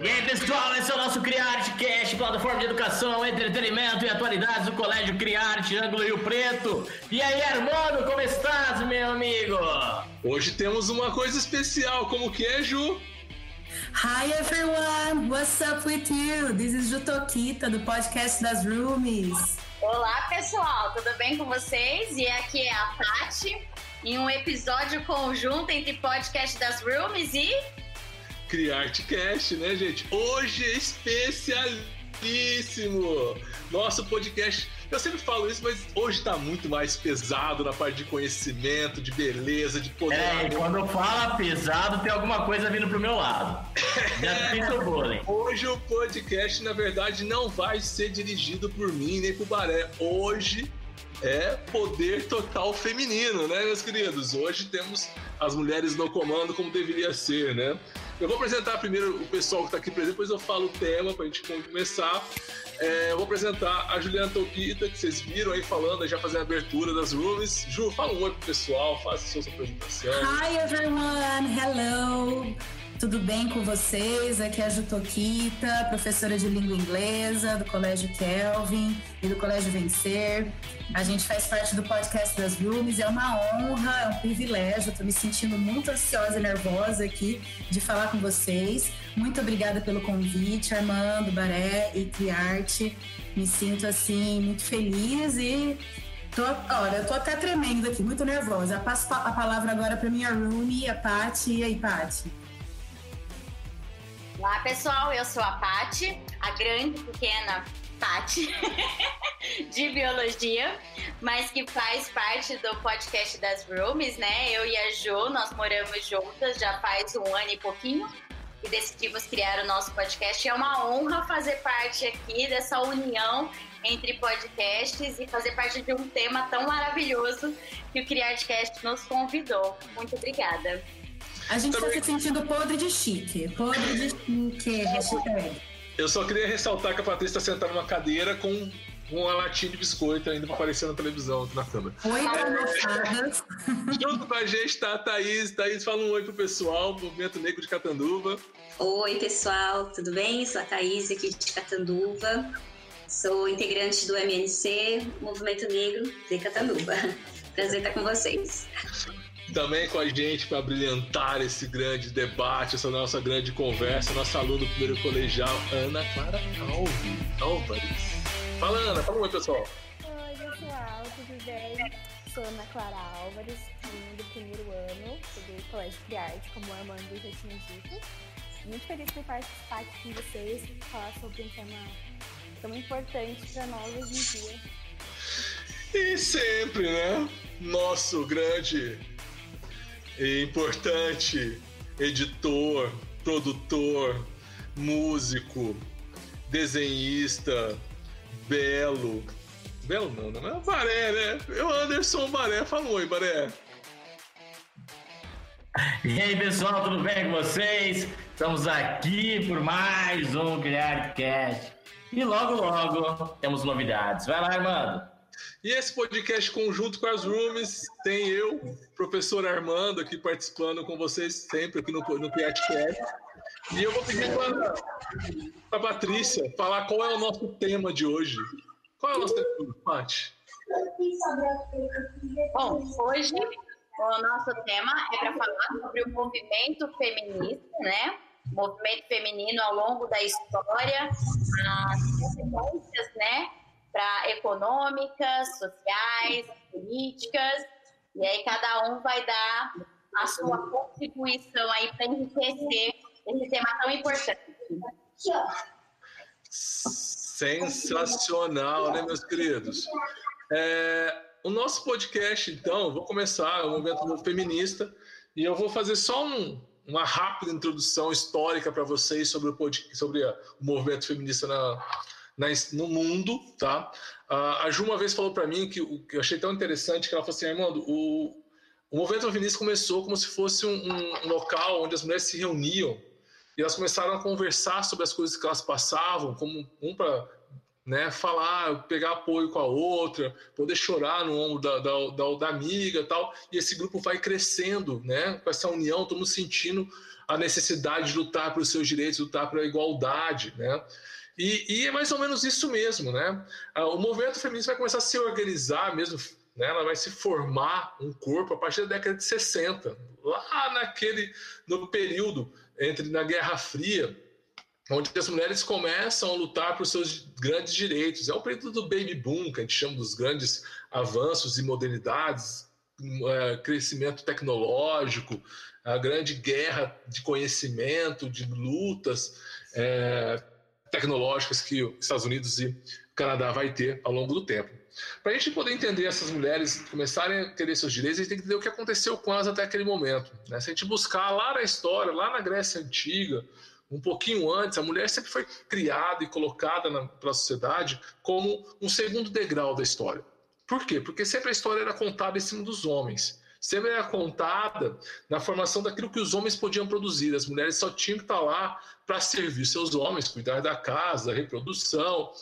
E aí, pessoal, esse é o nosso Criarte Cast, plataforma de educação, entretenimento e atualidades do Colégio Criarte, Ângulo Rio Preto. E aí, Armando, como estás, meu amigo? Hoje temos uma coisa especial, como que é, Ju? Hi everyone, what's up with you? This is Ju Tokita, do podcast das Roomies. Olá, pessoal, tudo bem com vocês? E aqui é a Tati, em um episódio conjunto entre podcast das Roomies e Criarte Cast, né, gente? Hoje é especialíssimo! Nosso podcast, eu sempre falo isso, mas hoje tá muito mais pesado na parte de conhecimento, de beleza, de poder. É, quando fala pesado, tem alguma coisa vindo pro meu lado. Já fiz o bullying. Hoje o podcast, na verdade, não vai ser dirigido por mim nem por Baré. Hoje é poder total feminino, né, meus queridos? Hoje temos as mulheres no comando como deveria ser, né? Eu vou apresentar primeiro o pessoal que está aqui presente, depois eu falo o tema para a gente começar. É, eu vou apresentar a Juliana Tokita, que vocês viram aí falando, já fazendo a abertura das rooms. Ju, fala um oi pro pessoal, faça sua apresentação. Hi everyone, hello! Tudo bem com vocês? Aqui é a Jutokita, professora de língua inglesa do Colégio Kelvin e do Colégio Vencer. A gente faz parte do podcast das Rooms, é uma honra, é um privilégio. Estou me sentindo muito ansiosa e nervosa aqui de falar com vocês. Muito obrigada pelo convite, Armando, Baré e Criarte. Me sinto assim muito feliz e Tô, olha, eu tô até tremendo aqui, muito nervosa. Eu passo a palavra agora para minha roomie, a Paty. E aí, Paty? Olá, pessoal. Eu sou a Pati, a grande pequena Pati de biologia, mas que faz parte do podcast das Rooms, né? Eu e a Jo, nós moramos juntas já faz um ano e pouquinho e decidimos criar o nosso podcast. É uma honra fazer parte aqui dessa união entre podcasts e fazer parte de um tema tão maravilhoso que o Criarcast nos convidou. Muito obrigada. A gente está se sentindo podre de chique. Podre de chique, hashtag. Eu só queria ressaltar que a Patrícia está sentada numa cadeira com uma latinha de biscoito ainda para aparecer na televisão, na câmera. Oi, almoçadas. Junto com a gente tá a Thaís. Thaís, fala um oi pro pessoal, Movimento Negro de Catanduva. Oi, pessoal, tudo bem? Sou a Thaís aqui de Catanduva. Sou integrante do MNC, Movimento Negro de Catanduva. Prazer estar com vocês. Também com a gente para brilhantar esse grande debate, essa nossa grande conversa, nossa aluna do primeiro colegial, Ana Clara Alves. Álvares. Fala, Ana, fala oi, pessoal. Oi, pessoal, tudo bem? Sou Ana Clara Álvares, aluna do primeiro ano do Colégio Criarte, como o Armando já tinha dito. Muito feliz por participar aqui com vocês e falar sobre um tema tão importante para nós hoje em dia. E sempre, né? Nosso grande importante editor, produtor, músico, desenhista, belo. Belo não, não é Baré, né? Eu, Anderson Baré. Fala um oi, Baré. E aí, pessoal, tudo bem com vocês? Estamos aqui por mais um Criarcast. E logo, logo temos novidades. Vai lá, Armando. E esse podcast conjunto com as Rooms tem eu, professor Armando, aqui participando com vocês sempre aqui no, no. E eu vou pedir para a Patrícia falar qual é o nosso tema de hoje. Qual é o nosso tema, Paty? Bom, hoje o nosso tema é para falar sobre o movimento feminista, né? Movimento feminino ao longo da história, as consequências, né? Para econômicas, sociais, políticas, e aí cada um vai dar a sua contribuição aí para enriquecer esse tema tão importante. Sensacional, né, meus queridos? É, o nosso podcast, então, vou começar, é um movimento feminista, e eu vou fazer só um, uma rápida introdução histórica para vocês sobre o, sobre o movimento feminista na, no mundo, tá? A Ju uma vez falou para mim que que eu achei tão interessante que ela falou assim, Armando, o, o movimento feminista começou como se fosse um, um, local onde as mulheres se reuniam e elas começaram a conversar sobre as coisas que elas passavam, como um para né, falar, pegar apoio com a outra, poder chorar no ombro da, da, da, da amiga tal, e esse grupo vai crescendo, né, com essa união, todo mundo sentindo a necessidade de lutar pelos seus direitos, lutar pela igualdade, né, e, e, é mais ou menos isso mesmo, né, o movimento feminista vai começar a se organizar mesmo, né, ela vai se formar um corpo a partir da década de 60, lá naquele, no período entre na Guerra Fria, onde as mulheres começam a lutar por seus grandes direitos. É o período do baby boom, que a gente chama dos grandes avanços e modernidades, é, crescimento tecnológico, a grande guerra de conhecimento, de lutas é, tecnológicas que os Estados Unidos e o Canadá vai ter ao longo do tempo. Para a gente poder entender essas mulheres começarem a querer seus direitos, a gente tem que entender o que aconteceu com elas até aquele momento. Né? Se a gente buscar lá na história, lá na Grécia Antiga, um pouquinho antes, a mulher sempre foi criada e colocada para a sociedade como um segundo degrau da história. Por quê? Porque sempre a história era contada em cima dos homens. Sempre era contada na formação daquilo que os homens podiam produzir. As mulheres só tinham que estar lá para servir seus homens, cuidar da casa, reprodução,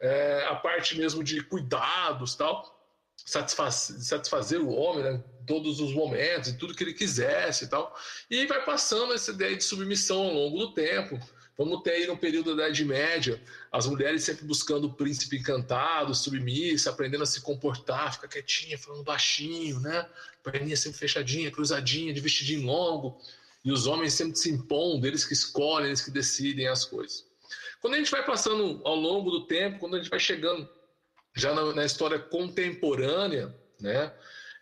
é, a parte mesmo de cuidados, tal, satisfazer, satisfazer o homem, né? todos os momentos e tudo que ele quisesse e tal. E vai passando essa ideia de submissão ao longo do tempo. Vamos ter aí no período da Idade Média as mulheres sempre buscando o príncipe encantado, submissa, aprendendo a se comportar, ficar quietinha, falando baixinho, né? Perninha sempre fechadinha, cruzadinha, de vestidinho longo. E os homens sempre se impondo, eles que escolhem, eles que decidem as coisas. Quando a gente vai passando ao longo do tempo, quando a gente vai chegando já na, na história contemporânea, né?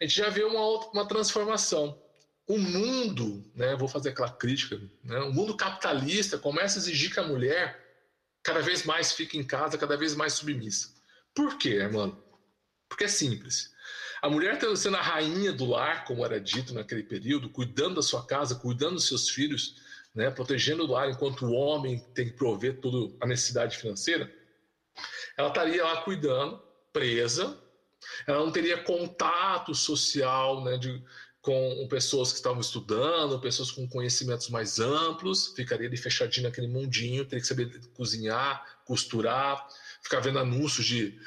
a gente já vê uma, outra, uma transformação. O mundo, né, vou fazer aquela crítica, né, o mundo capitalista começa a exigir que a mulher cada vez mais fique em casa, cada vez mais submissa. Por quê, mano? Porque é simples. A mulher sendo a rainha do lar, como era dito naquele período, cuidando da sua casa, cuidando dos seus filhos, né, protegendo o lar, enquanto o homem tem que prover toda a necessidade financeira, ela estaria lá cuidando, presa, ela não teria contato social né, de, com pessoas que estavam estudando, pessoas com conhecimentos mais amplos, ficaria ali fechadinho naquele mundinho, teria que saber cozinhar, costurar, ficar vendo anúncios de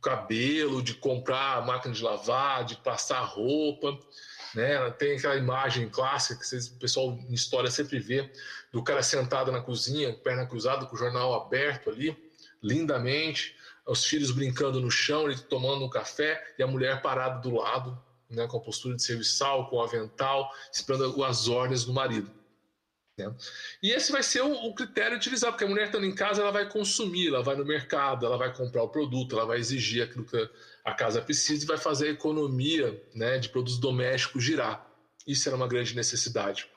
cabelo, de comprar máquina de lavar, de passar roupa. Né? Tem aquela imagem clássica que vocês, o pessoal em história sempre vê do cara sentado na cozinha, perna cruzada, com o jornal aberto ali, lindamente, os filhos brincando no chão, ele tomando um café e a mulher parada do lado, né, com a postura de serviçal, com o avental, esperando as ordens do marido. E esse vai ser o, o, critério utilizado, porque a mulher estando em casa, ela vai consumir, ela vai no mercado, ela vai comprar o produto, ela vai exigir aquilo que a casa precisa e vai fazer a economia né, de produtos domésticos girar. Isso era uma grande necessidade.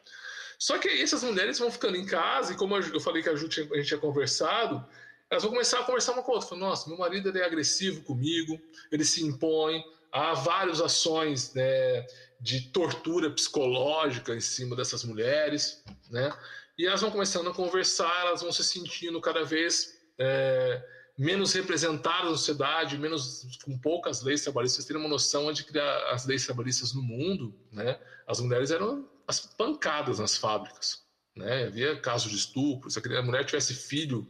Só que aí essas mulheres vão ficando em casa, e como eu falei que a gente tinha conversado, elas vão começar a conversar uma a. Falam, Nossa, meu marido é agressivo comigo, ele se impõe, há várias ações né, de tortura psicológica em cima dessas mulheres, né? E elas vão começando a conversar, elas vão se sentindo cada vez é, menos representadas na sociedade, menos com poucas leis trabalhistas. Vocês terem uma noção de que as leis trabalhistas no mundo, né? As mulheres eram as pancadas nas fábricas, né? Havia casos de estupro. Se a mulher tivesse filho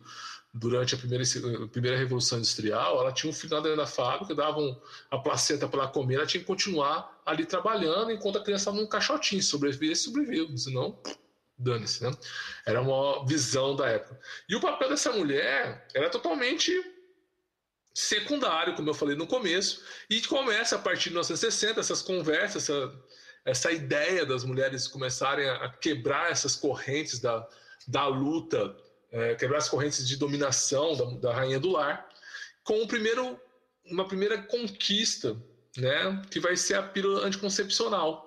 durante a primeira, a primeira Revolução Industrial, ela tinha um filho da fábrica, davam a placenta para ela comer, ela tinha que continuar ali trabalhando enquanto a criança estava num caixotinho, sobreviver, sobreviveu, senão dane-se, né? Era uma visão da época. E o papel dessa mulher era totalmente secundário, como eu falei no começo, e começa a partir de 1960 essas conversas, essa, essa ideia das mulheres começarem a quebrar essas correntes da, da luta é, quebrar as correntes de dominação da, da, rainha do lar, com primeiro, uma primeira conquista, né, que vai ser a pílula anticoncepcional.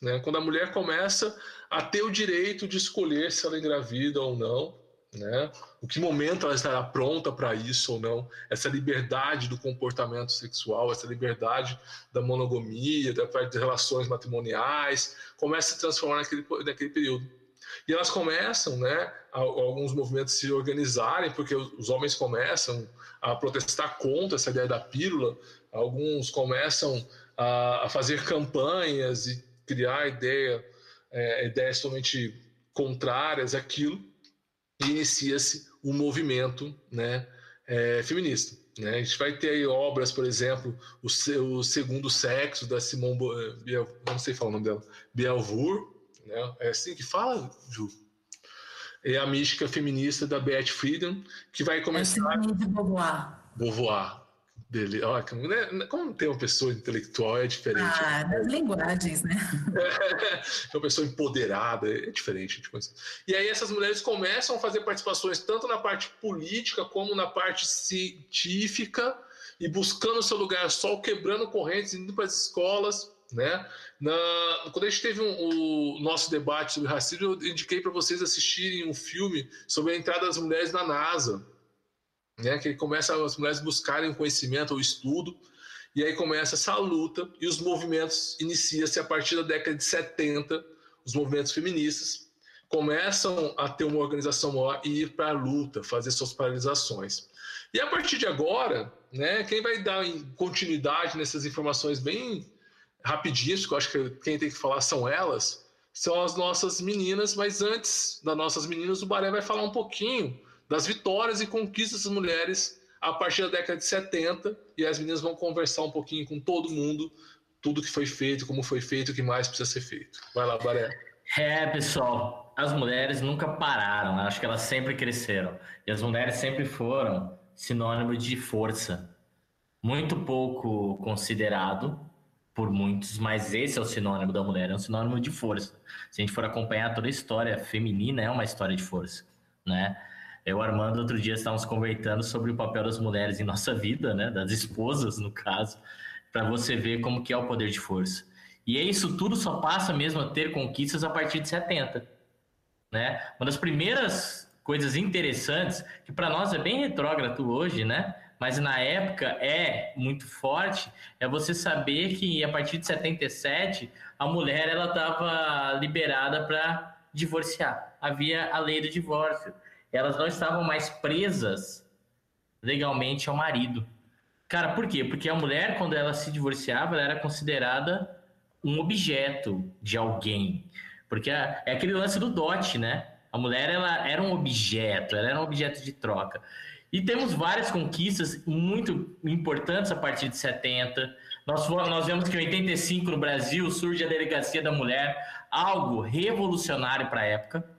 Né, quando a mulher começa a ter o direito de escolher se ela engravida ou não, né, o que momento ela estará pronta para isso ou não, essa liberdade do comportamento sexual, essa liberdade da monogamia, das relações matrimoniais, começa a se transformar naquele, naquele período. E elas começam, né, a, a alguns movimentos se organizarem, porque os, homens começam a protestar contra essa ideia da pílula, alguns começam a, a fazer campanhas e criar ideia, é, ideias totalmente contrárias àquilo, e inicia-se um movimento, né, é, feminista. Né? A gente vai ter aí obras, por exemplo, o, o Segundo Sexo, da Simone Biel, não sei falar o nome dela, Bielvur, né? é assim que fala, Ju? É a mística feminista da Beth Friedan, que vai começar... É de Beauvoir. Beauvoir dele. Olha, né, como ter uma pessoa intelectual é diferente. Ah, das linguagens, né? É, uma pessoa empoderada, é diferente. Tipo assim. E aí essas mulheres começam a fazer participações tanto na parte política como na parte científica e buscando seu lugar sol, quebrando correntes, indo para as escolas, né? Na, quando a gente teve um, o nosso debate sobre racismo, eu indiquei para vocês assistirem um filme sobre a entrada das mulheres na NASA né? Que começa as mulheres buscarem conhecimento ou estudo, e aí começa essa luta, e os movimentos inicia-se a partir da década de 70, os movimentos feministas começam a ter uma organização maior e ir para a luta, fazer suas paralisações. E a partir de agora, né, quem vai dar continuidade nessas informações bem rapidinhas, que eu acho que quem tem que falar são elas, são as nossas meninas, mas antes das nossas meninas, o Baré vai falar um pouquinho das vitórias e conquistas das mulheres a partir da década de 70 e as meninas vão conversar um pouquinho com todo mundo, tudo que foi feito, como foi feito, o que mais precisa ser feito. Vai lá, Baré. É, pessoal, as mulheres nunca pararam, né? acho que elas sempre cresceram. E as mulheres sempre foram sinônimo de força. Muito pouco considerado por muitos, mas esse é o sinônimo da mulher, é um sinônimo de força. Se a gente for acompanhar toda a história feminina, é uma história de força, né? Eu, Armando, outro dia estávamos conversando sobre o papel das mulheres em nossa vida, né? Das esposas, no caso, para você ver como que é o poder de força. E isso tudo só passa mesmo a ter conquistas a partir de 70, né? Uma das primeiras coisas interessantes, que para nós é bem retrógrado hoje, né? Mas na época é muito forte, é você saber que a partir de 77 a mulher ela estava liberada para divorciar. Havia a lei do divórcio elas não estavam mais presas legalmente ao marido. Cara, por quê? Porque a mulher, quando ela se divorciava, ela era considerada um objeto de alguém. Porque é, aquele lance do dote, né? A mulher, ela era um objeto, ela era um objeto de troca. E temos várias conquistas muito importantes a partir de 70. Nós, nós vemos que em 85 no Brasil surge a Delegacia da Mulher, algo revolucionário para a época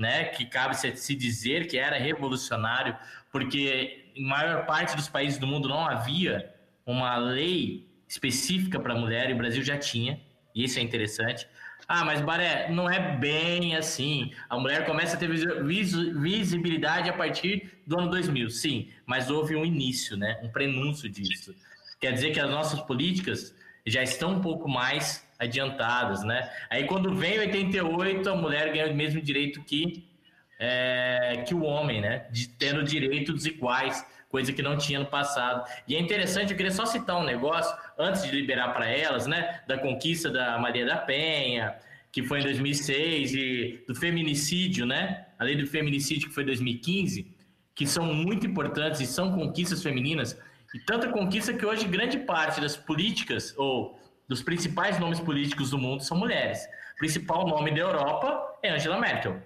né, que cabe se dizer que era revolucionário, porque em maior parte dos países do mundo não havia uma lei específica para a mulher e o Brasil já tinha, e isso é interessante. Ah, mas Baré, não é bem assim. A mulher começa a ter visibilidade a partir do ano 2000, sim, mas houve um início, né, um prenúncio disso. Quer dizer que as nossas políticas já estão um pouco mais adiantadas, né? Aí quando vem 88, a mulher ganha o mesmo direito que, é, que o homem, né? De, tendo direitos iguais, coisa que não tinha no passado. E é interessante, eu queria só citar um negócio, antes de liberar para elas, né? Da conquista da Maria da Penha, que foi em 2006, e do feminicídio, né? A lei do feminicídio, que foi em 2015, que são muito importantes e são conquistas femininas, e tanta conquista que hoje grande parte das políticas, ou dos principais nomes políticos do mundo são mulheres. O principal nome da Europa é Angela Merkel.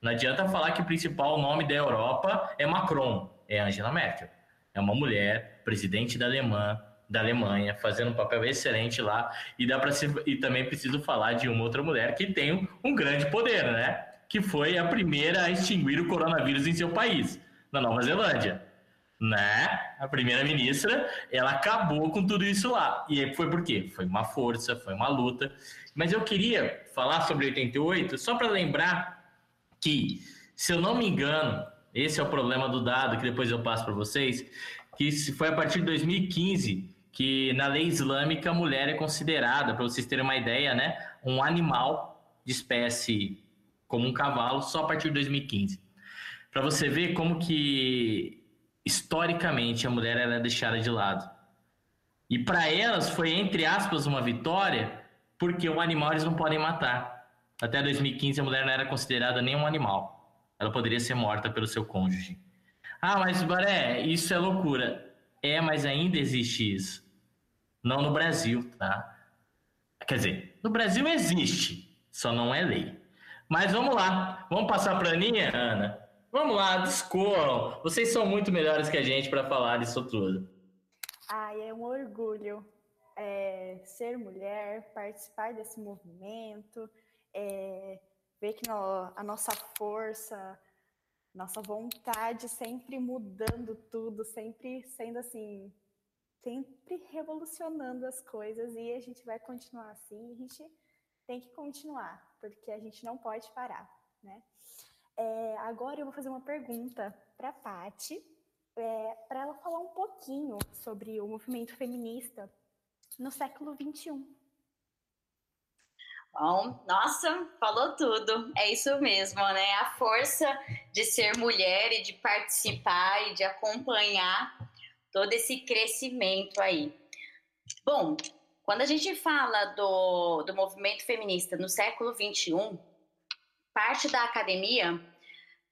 Não adianta falar que o principal nome da Europa é Macron, é Angela Merkel. É uma mulher, presidente da Alemanha, da Alemanha, fazendo um papel excelente lá. E dá para e também preciso falar de uma outra mulher que tem um grande poder, né? Que foi a primeira a extinguir o coronavírus em seu país, na Nova Zelândia né? A primeira-ministra, ela acabou com tudo isso lá. E foi por quê? Foi uma força, foi uma luta. Mas eu queria falar sobre 88 só para lembrar que, se eu não me engano, esse é o problema do dado que depois eu passo para vocês, que foi a partir de 2015 que na lei islâmica a mulher é considerada, para vocês terem uma ideia, né, um animal de espécie como um cavalo só a partir de 2015. Para você ver como que historicamente a mulher era é deixada de lado. E para elas foi, entre aspas, uma vitória, porque o animal eles não podem matar. Até 2015 a mulher não era considerada nem um animal. Ela poderia ser morta pelo seu cônjuge. Ah, mas Baré, isso é loucura. É, mas ainda existe isso. Não no Brasil, tá? Quer dizer, no Brasil existe, só não é lei. Mas vamos lá, vamos passar para a Aninha, Ana. Vamos lá, discorram. Vocês são muito melhores que a gente para falar disso tudo. Ai, é um orgulho é, ser mulher, participar desse movimento, é, ver que no, a nossa força, nossa vontade sempre mudando tudo, sempre sendo assim, sempre revolucionando as coisas e a gente vai continuar assim, a gente tem que continuar, porque a gente não pode parar, né? É, agora eu vou fazer uma pergunta para a é, para ela falar um pouquinho sobre o movimento feminista no século XXI. Bom, nossa, falou tudo. É isso mesmo, né? A força de ser mulher e de participar e de acompanhar todo esse crescimento aí. Bom, quando a gente fala do, do movimento feminista no século XXI, parte da academia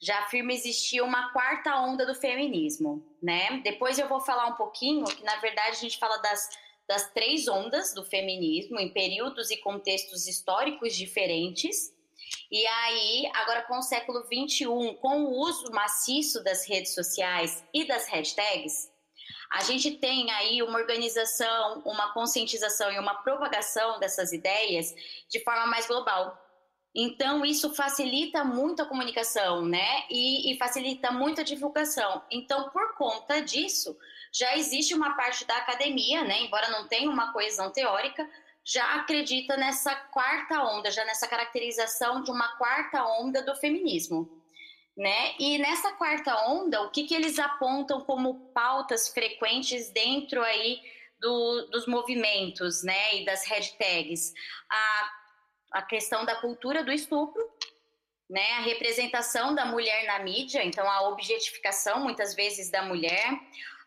já afirma existir uma quarta onda do feminismo, né? Depois eu vou falar um pouquinho que na verdade a gente fala das, das três ondas do feminismo em períodos e contextos históricos diferentes. E aí, agora com o século 21, com o uso maciço das redes sociais e das hashtags, a gente tem aí uma organização, uma conscientização e uma propagação dessas ideias de forma mais global. Então, isso facilita muito a comunicação, né? E, e, facilita muito a divulgação. Então, por conta disso, já existe uma parte da academia, né? Embora não tenha uma coesão teórica, já acredita nessa quarta onda, já nessa caracterização de uma quarta onda do feminismo. Né? E nessa quarta onda, o que, que eles apontam como pautas frequentes dentro aí do, dos movimentos, né, e das hashtags? A a questão da cultura do estupro, né, a representação da mulher na mídia, então a objetificação muitas vezes da mulher.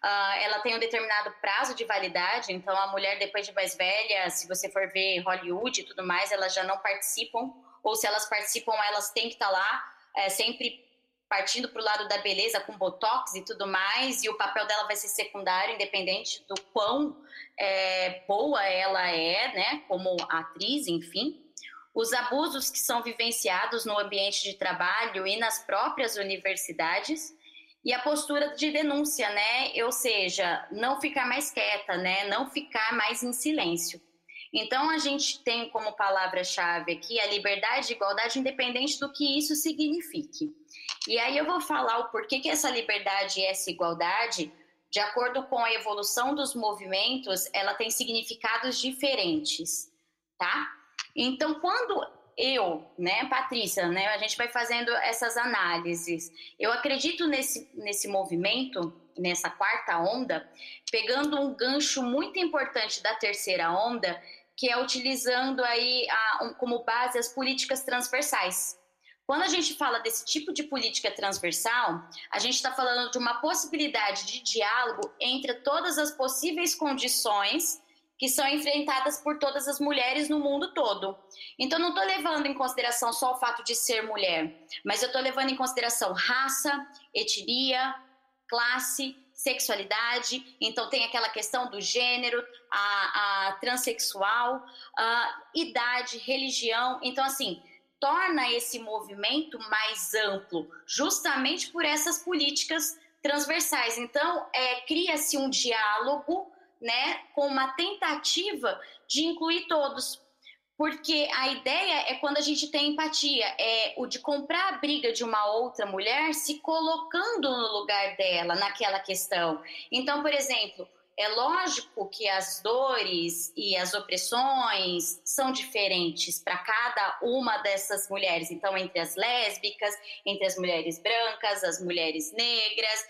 Uh, ela tem um determinado prazo de validade, então a mulher depois de mais velha, se você for ver Hollywood e tudo mais, elas já não participam, ou se elas participam, elas têm que estar tá lá, é, sempre partindo para o lado da beleza, com botox e tudo mais, e o papel dela vai ser secundário, independente do quão é, boa ela é, né, como atriz, enfim. Os abusos que são vivenciados no ambiente de trabalho e nas próprias universidades e a postura de denúncia, né? Ou seja, não ficar mais quieta, né? Não ficar mais em silêncio. Então a gente tem como palavra-chave aqui a liberdade e igualdade, independente do que isso signifique. E aí eu vou falar o porquê que essa liberdade e essa igualdade, de acordo com a evolução dos movimentos, ela tem significados diferentes, tá? Então, quando eu, né, Patrícia, né, a gente vai fazendo essas análises. Eu acredito nesse, nesse movimento, nessa quarta onda, pegando um gancho muito importante da terceira onda, que é utilizando aí a, um, como base as políticas transversais. Quando a gente fala desse tipo de política transversal, a gente está falando de uma possibilidade de diálogo entre todas as possíveis condições que são enfrentadas por todas as mulheres no mundo todo. Então, não estou levando em consideração só o fato de ser mulher, mas eu estou levando em consideração raça, etnia, classe, sexualidade. Então, tem aquela questão do gênero, a, a transexual, a idade, religião. Então, assim, torna esse movimento mais amplo, justamente por essas políticas transversais. Então, é, cria-se um diálogo né, com uma tentativa de incluir todos. Porque a ideia é quando a gente tem empatia, é o de comprar a briga de uma outra mulher se colocando no lugar dela naquela questão. Então, por exemplo, é lógico que as dores e as opressões são diferentes para cada uma dessas mulheres. Então, entre as lésbicas, entre as mulheres brancas, as mulheres negras,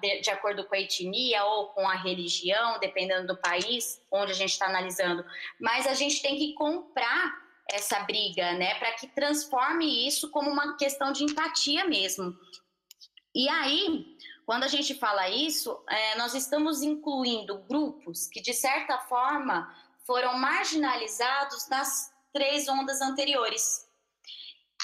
de, acordo com a etnia ou com a religião, dependendo do país onde a gente está analisando. Mas a gente tem que comprar essa briga, né, para que transforme isso como uma questão de empatia mesmo. E aí, quando a gente fala isso, é, nós estamos incluindo grupos que, de certa forma, foram marginalizados nas três ondas anteriores.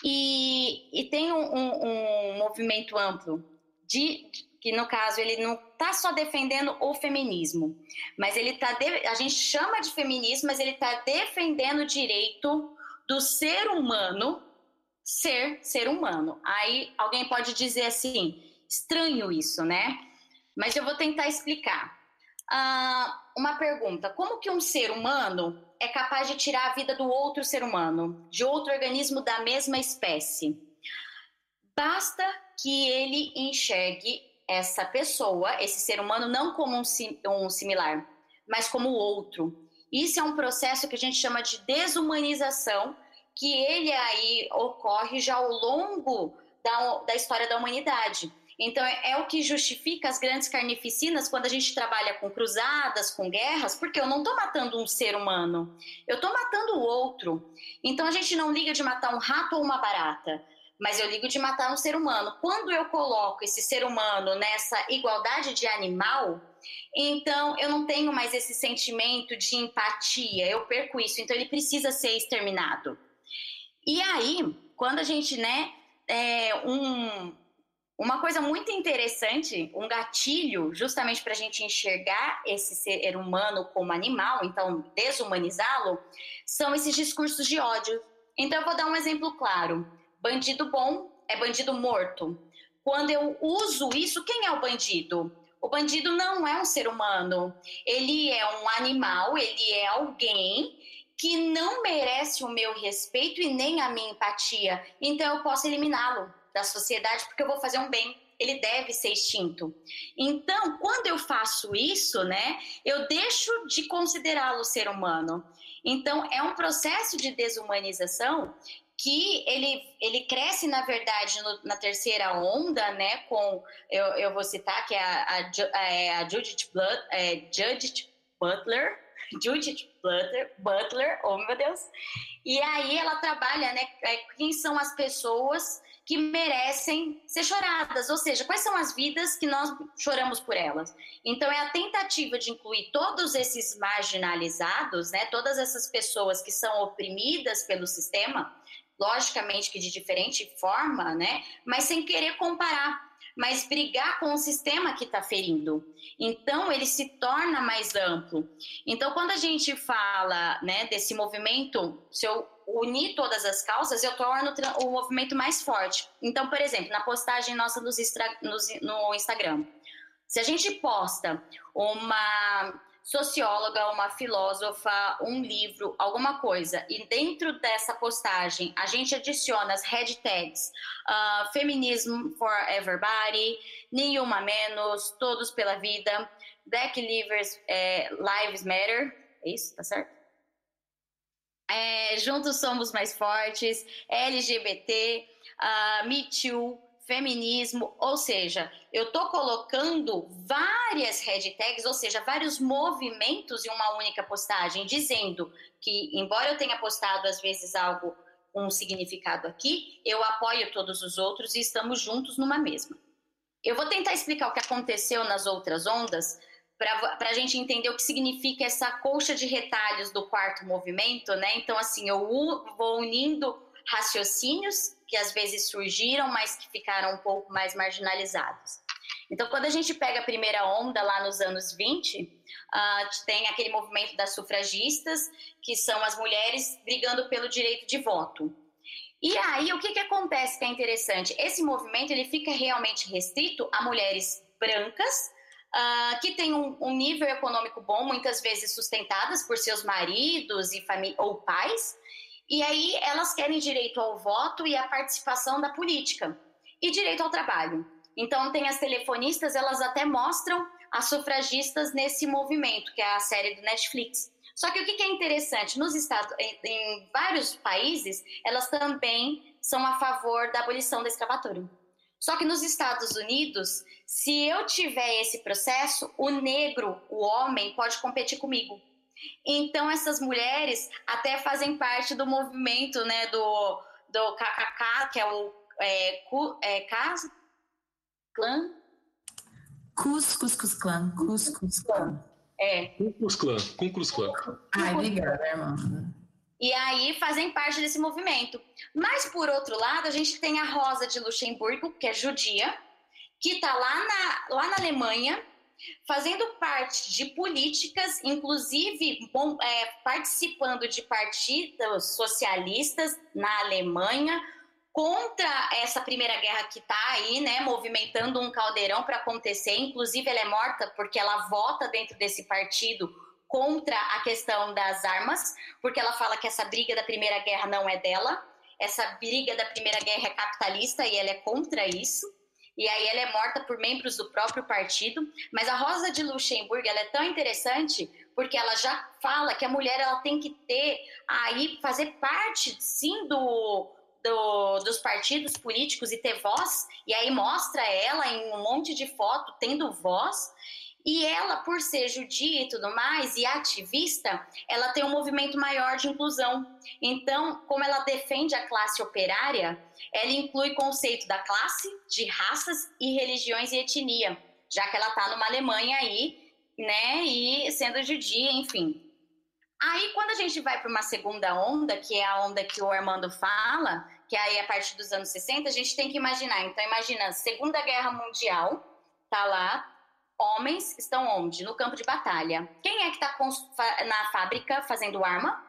E, e tem um, um, um, movimento amplo de que no caso ele não está só defendendo o feminismo, mas ele está a gente chama de feminismo, mas ele está defendendo o direito do ser humano ser ser humano. Aí alguém pode dizer assim, estranho isso, né? Mas eu vou tentar explicar. Ah, uma pergunta: como que um ser humano é capaz de tirar a vida do outro ser humano, de outro organismo da mesma espécie? Basta que ele enxergue essa pessoa, esse ser humano, não como um, um similar, mas como outro. Isso é um processo que a gente chama de desumanização, que ele aí ocorre já ao longo da, da história da humanidade. Então, é, é, o que justifica as grandes carnificinas quando a gente trabalha com cruzadas, com guerras, porque eu não estou matando um ser humano, eu estou matando o outro. Então, a gente não liga de matar um rato ou uma barata, mas eu ligo de matar um ser humano. Quando eu coloco esse ser humano nessa igualdade de animal, então eu não tenho mais esse sentimento de empatia, eu perco isso, então ele precisa ser exterminado. E aí, quando a gente, né, é, um, uma coisa muito interessante, um gatilho, justamente para a gente enxergar esse ser humano como animal, então desumanizá-lo, são esses discursos de ódio. Então, eu vou dar um exemplo claro: bandido bom é bandido morto. Quando eu uso isso, quem é o bandido? O bandido não é um ser humano, ele é um animal, ele é alguém que não merece o meu respeito e nem a minha empatia. Então, eu posso eliminá-lo da sociedade porque eu vou fazer um bem. Ele deve ser extinto. Então, quando eu faço isso, né, eu deixo de considerá-lo ser humano. Então, é um processo de desumanização que ele, ele cresce, na verdade, no, na terceira onda, né, com, eu, eu vou citar, que é a, a, é a Judith, Blood, é, Judith Butler, Judith Butler, Butler, oh meu Deus, e aí ela trabalha, né, é, quem são as pessoas que merecem ser choradas, ou seja, quais são as vidas que nós choramos por elas. Então é a tentativa de incluir todos esses marginalizados, né, todas essas pessoas que são oprimidas pelo sistema, logicamente que de diferente forma, né, mas sem querer comparar mas brigar com o sistema que está ferindo. Então, ele se torna mais amplo. Então, quando a gente fala né, desse movimento, se eu unir todas as causas, eu torno o movimento mais forte. Então, por exemplo, na postagem nossa no Instagram, se a gente posta uma socióloga, uma filósofa, um livro, alguma coisa, e dentro dessa postagem a gente adiciona as hashtags uh, feminismo for everybody, nenhuma menos, todos pela vida, Black Lives, é, Lives Matter, é isso, tá certo? É, juntos somos mais fortes, LGBT, uh, Me Too, feminismo, ou seja, eu estou colocando várias hashtags, ou seja, vários movimentos em uma única postagem, dizendo que, embora eu tenha postado às vezes algo com um significado aqui, eu apoio todos os outros e estamos juntos numa mesma. Eu vou tentar explicar o que aconteceu nas outras ondas para a gente entender o que significa essa colcha de retalhos do quarto movimento, né? Então, assim, eu vou unindo raciocínios que às vezes surgiram, mas que ficaram um pouco mais marginalizados. Então, quando a gente pega a primeira onda lá nos anos 20, uh, ah, tem aquele movimento das sufragistas, que são as mulheres brigando pelo direito de voto. E aí, o que, que acontece que é interessante? Esse movimento ele fica realmente restrito a mulheres brancas, uh, que têm um, um, nível econômico bom, muitas vezes sustentadas por seus maridos e ou pais, e aí elas querem direito ao voto e à participação da política e direito ao trabalho. Então tem as telefonistas, elas até mostram as sufragistas nesse movimento, que é a série do Netflix. Só que o que é interessante, nos Estados, em, vários países, elas também são a favor da abolição da escravatura. Só que nos Estados Unidos, se eu tiver esse processo, o negro, o homem, pode competir comigo. Então, essas mulheres até fazem parte do movimento né, do, do KKK, que é o é, Ku, é, Kas, Clã? Cuscus Clã. Cuscus Clã. É. Cuscus Clã. Cuscus Clã. Ai, obrigada, irmã. E aí fazem parte desse movimento. Mas, por outro lado, a gente tem a Rosa de Luxemburgo, que é judia, que está lá na, lá na Alemanha, fazendo parte de políticas, inclusive bom, é, participando de partidos socialistas na Alemanha, contra essa primeira guerra que está aí, né, movimentando um caldeirão para acontecer. Inclusive, ela é morta porque ela vota dentro desse partido contra a questão das armas, porque ela fala que essa briga da primeira guerra não é dela, essa briga da primeira guerra é capitalista e ela é contra isso. E aí ela é morta por membros do próprio partido. Mas a Rosa de Luxemburgo ela é tão interessante porque ela já fala que a mulher ela tem que ter aí fazer parte sim do do, dos partidos políticos e ter voz, e aí mostra ela em um monte de foto tendo voz. E ela, por ser judia e tudo mais, e ativista, ela tem um movimento maior de inclusão. Então, como ela defende a classe operária, ela inclui conceito da classe, de raças e religiões e etnia, já que ela está numa Alemanha aí, né, e sendo judia, enfim. Aí, quando a gente vai para uma segunda onda, que é a onda que o Armando fala, que aí a partir dos anos 60, a gente tem que imaginar. Então, imagina, Segunda Guerra Mundial, tá lá, homens estão onde? No campo de batalha. Quem é que está na fábrica fazendo arma?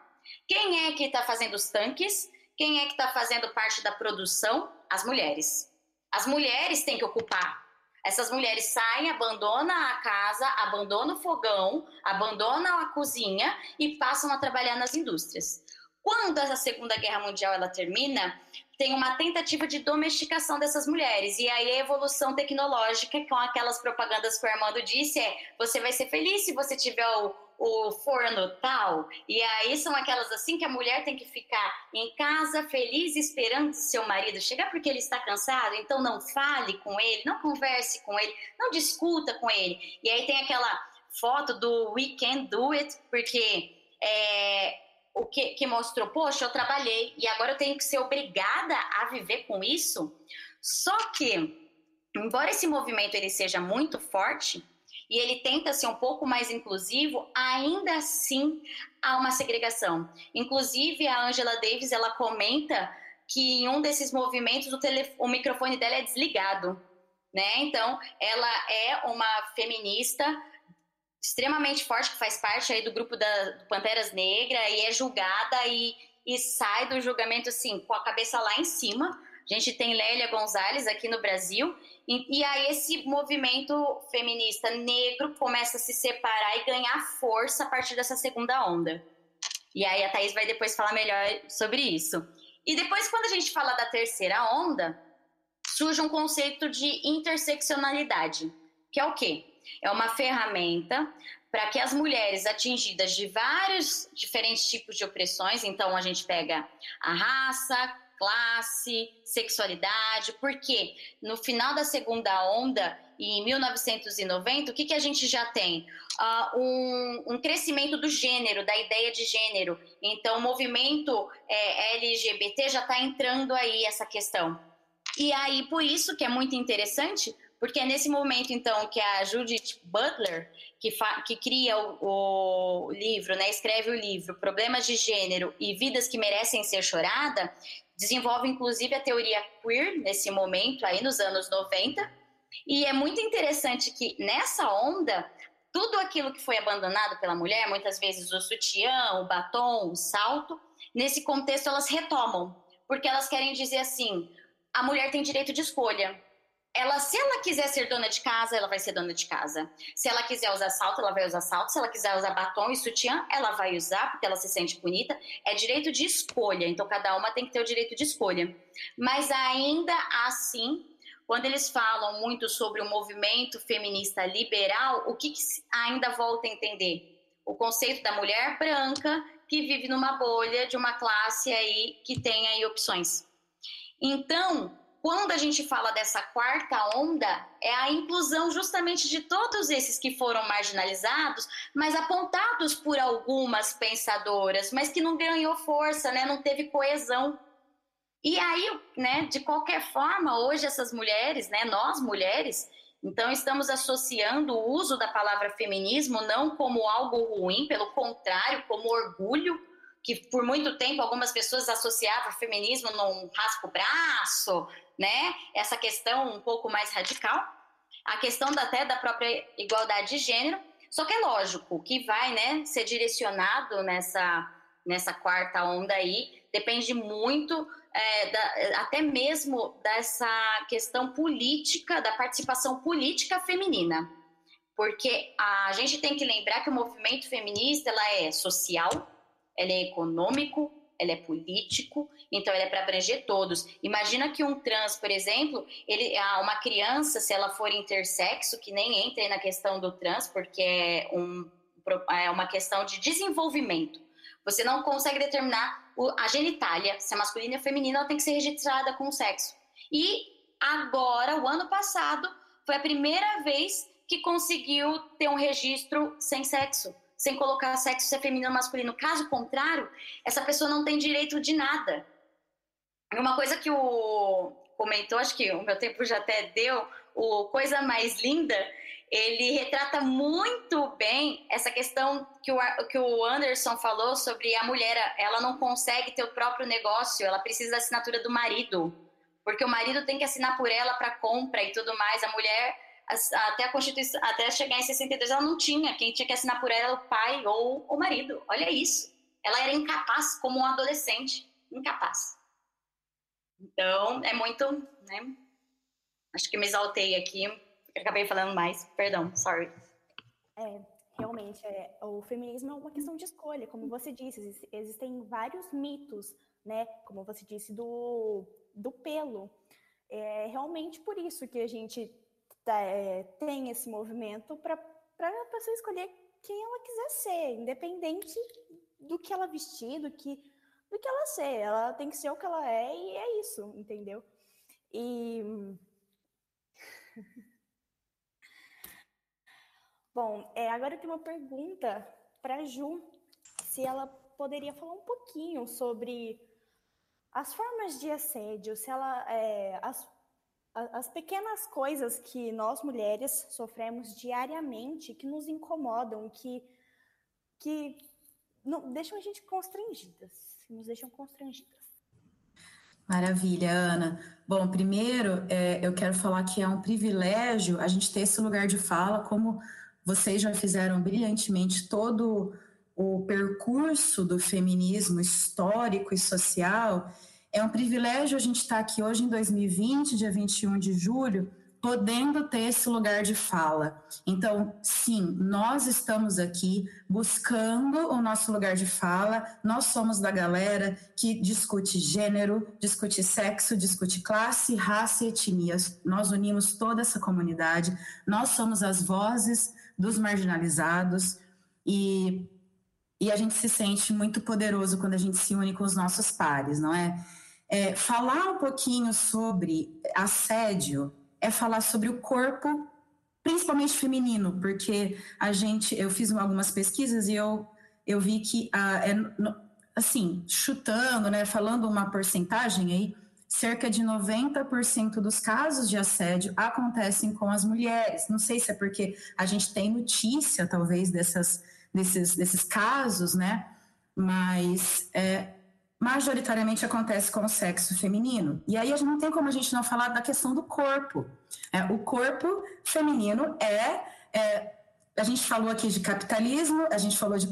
Quem é que está fazendo os tanques? Quem é que está fazendo parte da produção? As mulheres. As mulheres têm que ocupar. Essas mulheres saem, abandonam a casa, abandonam o fogão, abandonam a cozinha e passam a trabalhar nas indústrias. Quando a Segunda Guerra Mundial ela termina, tem uma tentativa de domesticação dessas mulheres. E aí a evolução tecnológica, com aquelas propagandas que o Armando disse, é você vai ser feliz se você tiver o, o forno tal. E aí são aquelas assim que a mulher tem que ficar em casa feliz esperando seu marido chegar porque ele está cansado, então não fale com ele, não converse com ele, não discuta com ele. E aí tem aquela foto do We Can Do It, porque é, o que, que mostrou, poxa, eu trabalhei e agora eu tenho que ser obrigada a viver com isso. Só que, embora esse movimento ele seja muito forte e ele tenta ser um pouco mais inclusivo, ainda assim há uma segregação. Inclusive a Angela Davis ela comenta que em um desses movimentos o, tele, o microfone dela é desligado, né? Então ela é uma feminista extremamente forte, que faz parte aí do grupo da do Panteras Negra e é julgada e, e sai do julgamento assim, com a cabeça lá em cima. A gente tem Lélia Gonzalez aqui no Brasil, e, e, aí esse movimento feminista negro começa a se separar e ganhar força a partir dessa segunda onda. E aí a Thaís vai depois falar melhor sobre isso. E depois, quando a gente fala da terceira onda, surge um conceito de interseccionalidade, que é o quê? É uma ferramenta para que as mulheres atingidas de vários diferentes tipos de opressões, então a gente pega a raça, classe, sexualidade, porque no final da segunda onda, em 1990, o que, que a gente já tem? Uh, um, um, crescimento do gênero, da ideia de gênero. Então, o movimento é, LGBT já está entrando aí essa questão. E aí, por isso que é muito interessante, porque é nesse momento, então, que a Judith Butler, que, que cria o, o, livro, né, escreve o livro Problemas de Gênero e Vidas que Merecem Ser Chorada, desenvolve inclusive a teoria queer nesse momento, aí nos anos 90. E é muito interessante que nessa onda, tudo aquilo que foi abandonado pela mulher, muitas vezes o sutiã, o batom, o salto, nesse contexto elas retomam, porque elas querem dizer assim: a mulher tem direito de escolha ela, se ela quiser ser dona de casa, ela vai ser dona de casa. Se ela quiser usar salto, ela vai usar salto. Se ela quiser usar batom e sutiã, ela vai usar, porque ela se sente bonita. É direito de escolha, então cada uma tem que ter o direito de escolha. Mas ainda assim, quando eles falam muito sobre o movimento feminista liberal, o que, que ainda volta a entender? O conceito da mulher branca que vive numa bolha de uma classe aí que tem aí opções. Então, quando a gente fala dessa quarta onda, é a inclusão justamente de todos esses que foram marginalizados, mas apontados por algumas pensadoras, mas que não ganhou força, né? não teve coesão. E aí, né, de qualquer forma, hoje essas mulheres, né, nós mulheres, então estamos associando o uso da palavra feminismo não como algo ruim, pelo contrário, como orgulho, que por muito tempo algumas pessoas associavam feminismo num raspo braço, né? Essa questão um pouco mais radical, a questão até da própria igualdade de gênero. Só que é lógico que vai, né, ser direcionado nessa nessa quarta onda aí depende muito é, da, até mesmo dessa questão política, da participação política feminina. Porque a gente tem que lembrar que o movimento feminista ela é social, ela é econômico, ela é político, então ela é para abranger todos. Imagina que um trans, por exemplo, ele, uma criança, se ela for intersexo, que nem entra na questão do trans, porque é, um, é uma questão de desenvolvimento. Você não consegue determinar a genitália, se é masculina ou feminina, ela tem que ser registrada com o sexo. E agora, o ano passado, foi a primeira vez que conseguiu ter um registro sem sexo sem colocar sexo se é feminino ou masculino. Caso contrário, essa pessoa não tem direito de nada. Uma coisa que o comentou, acho que o meu tempo já até deu, o Coisa Mais Linda, ele retrata muito bem essa questão que o, que o Anderson falou sobre a mulher, ela não consegue ter o próprio negócio, ela precisa da assinatura do marido, porque o marido tem que assinar por ela para compra e tudo mais. A mulher até a Constituição, até chegar em 62, ela não tinha. Quem tinha que assinar por ela era o pai ou o marido. Olha isso. Ela era incapaz como um adolescente. Incapaz. Então, é muito. Né? Acho que me exaltei aqui. Acabei falando mais. Perdão, sorry. É, realmente, é, o feminismo é uma questão de escolha. Como você disse, existem vários mitos, né? Como você disse, do, do pelo. É realmente por isso que a gente tem esse movimento para a pessoa escolher quem ela quiser ser, independente do que ela vestir, do que, do que ela ser. Ela tem que ser o que ela é e é isso, entendeu? E. Bom, é, agora eu tenho uma pergunta para Ju, se ela poderia falar um pouquinho sobre as formas de assédio, se ela, é, as as pequenas coisas que nós mulheres sofremos diariamente, que nos incomodam, que, que não, deixam a gente constrangidas, nos deixam constrangidas. Maravilha, Ana. Bom, primeiro é, eu quero falar que é um privilégio a gente ter esse lugar de fala, como vocês já fizeram brilhantemente todo o percurso do feminismo histórico e social é um privilégio a gente estar aqui hoje em 2020, dia 21 de julho, podendo ter esse lugar de fala. Então, sim, nós estamos aqui buscando o nosso lugar de fala. Nós somos da galera que discute gênero, discute sexo, discute classe, raça e etnia. Nós unimos toda essa comunidade. Nós somos as vozes dos marginalizados e e a gente se sente muito poderoso quando a gente se une com os nossos pares, não é? É, falar um pouquinho sobre assédio é falar sobre o corpo, principalmente feminino, porque a gente, eu fiz algumas pesquisas e eu, eu vi que, ah, é, assim, chutando, né, falando uma porcentagem aí, cerca de 90% dos casos de assédio acontecem com as mulheres. Não sei se é porque a gente tem notícia, talvez, dessas, desses, desses casos, né? Mas é, majoritariamente acontece com o sexo feminino. E aí a gente não tem como a gente não falar da questão do corpo. É, o corpo feminino é, é, A gente falou aqui de capitalismo, a gente falou de.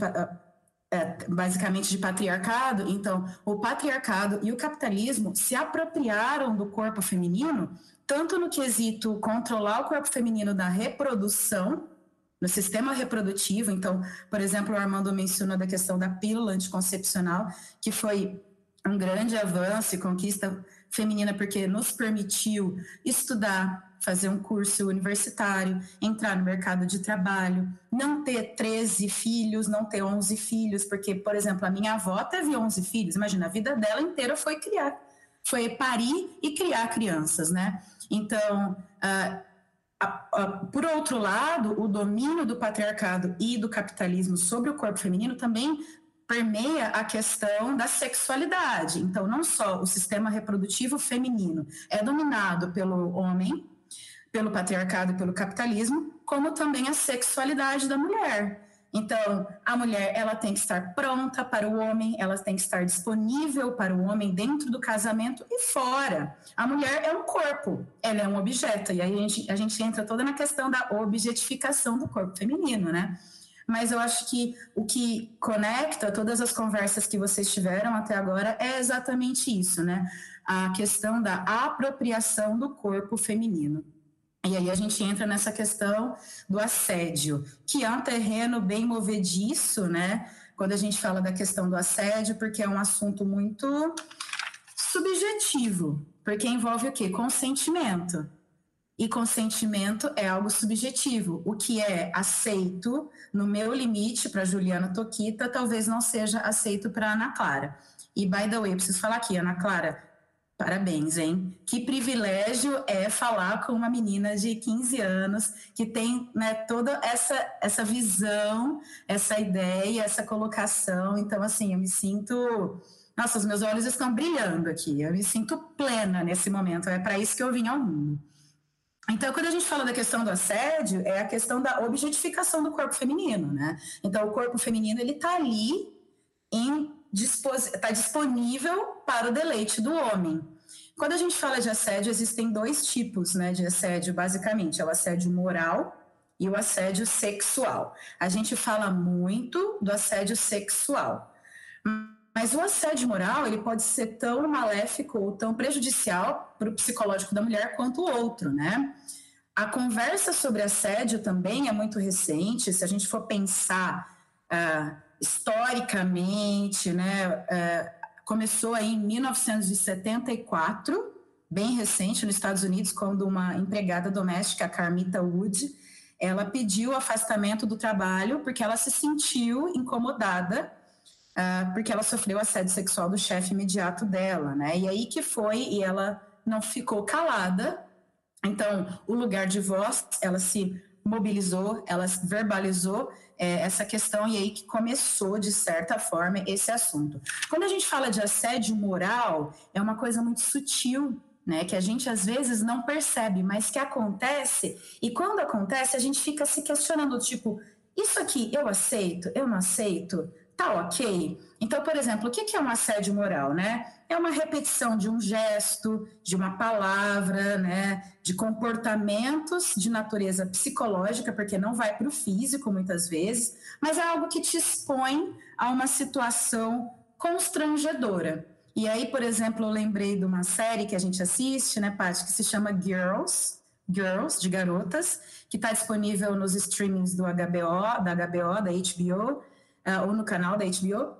É, basicamente de patriarcado, então o patriarcado e o capitalismo se apropriaram do corpo feminino, tanto no quesito controlar o corpo feminino da reprodução, no sistema reprodutivo. Então, por exemplo, o Armando mencionou da questão da pílula anticoncepcional, que foi um grande avanço e conquista feminina, porque nos permitiu estudar, fazer um curso universitário, entrar no mercado de trabalho, não ter 13 filhos, não ter 11 filhos, porque, por exemplo, a minha avó teve 11 filhos, imagina, a vida dela inteira foi criar, foi parir e criar crianças, né? Então, uh, por outro lado, o domínio do patriarcado e do capitalismo sobre o corpo feminino também permeia a questão da sexualidade. Então, não só o sistema reprodutivo feminino é dominado pelo homem, pelo patriarcado e pelo capitalismo, como também a sexualidade da mulher. Então, a mulher ela tem que estar pronta para o homem, ela tem que estar disponível para o homem dentro do casamento e fora. A mulher é um corpo, ela é um objeto. E aí a gente, a gente entra toda na questão da objetificação do corpo feminino, né? mas eu acho que o que conecta todas as conversas que vocês tiveram até agora é exatamente isso, né? A questão da apropriação do corpo feminino. E aí a gente entra nessa questão do assédio, que é um terreno bem movediço, né? Quando a gente fala da questão do assédio, porque é um assunto muito subjetivo, porque envolve o quê? Consentimento. E consentimento é algo subjetivo. O que é aceito no meu limite para Juliana Toquita, talvez não seja aceito para Ana Clara. E by the way, preciso falar aqui, Ana Clara, parabéns, hein? Que privilégio é falar com uma menina de 15 anos que tem né, toda essa, essa visão, essa ideia, essa colocação. Então, assim, eu me sinto. Nossa, os meus olhos estão brilhando aqui. Eu me sinto plena nesse momento. É para isso que eu vim ao mundo. Então, quando a gente fala da questão do assédio, é a questão da objetificação do corpo feminino, né? Então, o corpo feminino, ele está ali, está disponível para o deleite do homem. Quando a gente fala de assédio, existem dois tipos né, de assédio, basicamente. É o assédio moral e o assédio sexual. A gente fala muito do assédio sexual. Mas o assédio moral, ele pode ser tão maléfico ou tão prejudicial para o psicológico da mulher quanto o outro, né? A conversa sobre assédio também é muito recente. Se a gente for pensar uh, historicamente, né, uh, começou aí em 1974, bem recente, nos Estados Unidos, quando uma empregada doméstica, Carmita Wood, ela pediu o afastamento do trabalho porque ela se sentiu incomodada uh, porque ela sofreu assédio sexual do chefe imediato dela, né? E aí que foi, e ela não ficou calada. Então, o lugar de voz, ela se mobilizou, ela verbalizou é, essa questão e aí que começou, de certa forma, esse assunto. Quando a gente fala de assédio moral, é uma coisa muito sutil, né, que a gente às vezes não percebe, mas que acontece, e quando acontece, a gente fica se questionando, tipo, isso aqui eu aceito, eu não aceito? Tá ok? Então, por exemplo, o que é um assédio moral, né? É uma repetição de um gesto, de uma palavra, né? De comportamentos de natureza psicológica, porque não vai para o físico muitas vezes, mas é algo que te expõe a uma situação constrangedora. E aí, por exemplo, eu lembrei de uma série que a gente assiste, né, Paty, que se chama Girls, Girls, de garotas, que está disponível nos streamings do HBO, da HBO, da HBO, uh, ou no canal da HBO,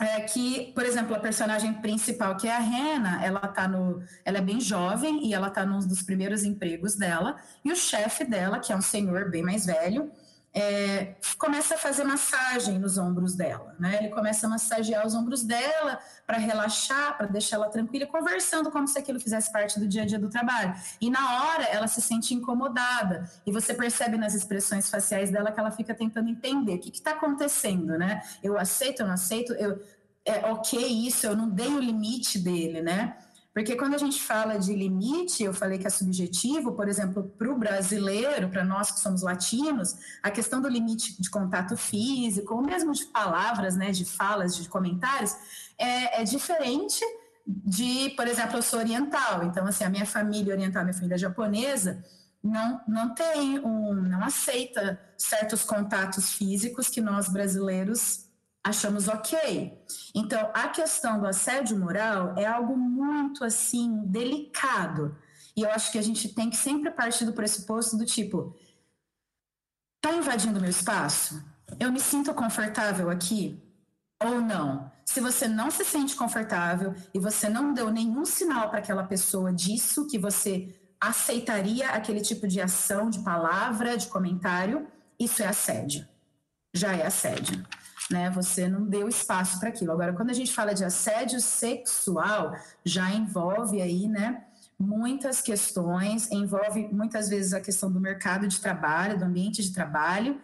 é que, por exemplo, a personagem principal, que é a Rena, ela tá no, ela é bem jovem e ela tá num dos primeiros empregos dela, e o chefe dela, que é um senhor bem mais velho, é, começa a fazer massagem nos ombros dela, né? Ele começa a massagear os ombros dela para relaxar, para deixar ela tranquila, conversando como se aquilo fizesse parte do dia a dia do trabalho. E na hora ela se sente incomodada e você percebe nas expressões faciais dela que ela fica tentando entender o que está acontecendo, né? Eu aceito, eu não aceito, eu é ok isso, eu não dei o limite dele, né? Porque quando a gente fala de limite, eu falei que é subjetivo, por exemplo, para o brasileiro, para nós que somos latinos, a questão do limite de contato físico, ou mesmo de palavras, né, de falas, de comentários, é, é diferente de, por exemplo, eu sou oriental, então assim, a minha família oriental, minha família japonesa, não, não tem um, não aceita certos contatos físicos que nós brasileiros achamos ok. Então, a questão do assédio moral é algo muito assim delicado. E eu acho que a gente tem que sempre partir do pressuposto do tipo: tá invadindo meu espaço? Eu me sinto confortável aqui ou não? Se você não se sente confortável e você não deu nenhum sinal para aquela pessoa disso que você aceitaria aquele tipo de ação, de palavra, de comentário, isso é assédio. Já é assédio né? Você não deu espaço para aquilo. Agora, quando a gente fala de assédio sexual, já envolve aí, né? Muitas questões, envolve muitas vezes a questão do mercado de trabalho, do ambiente de trabalho,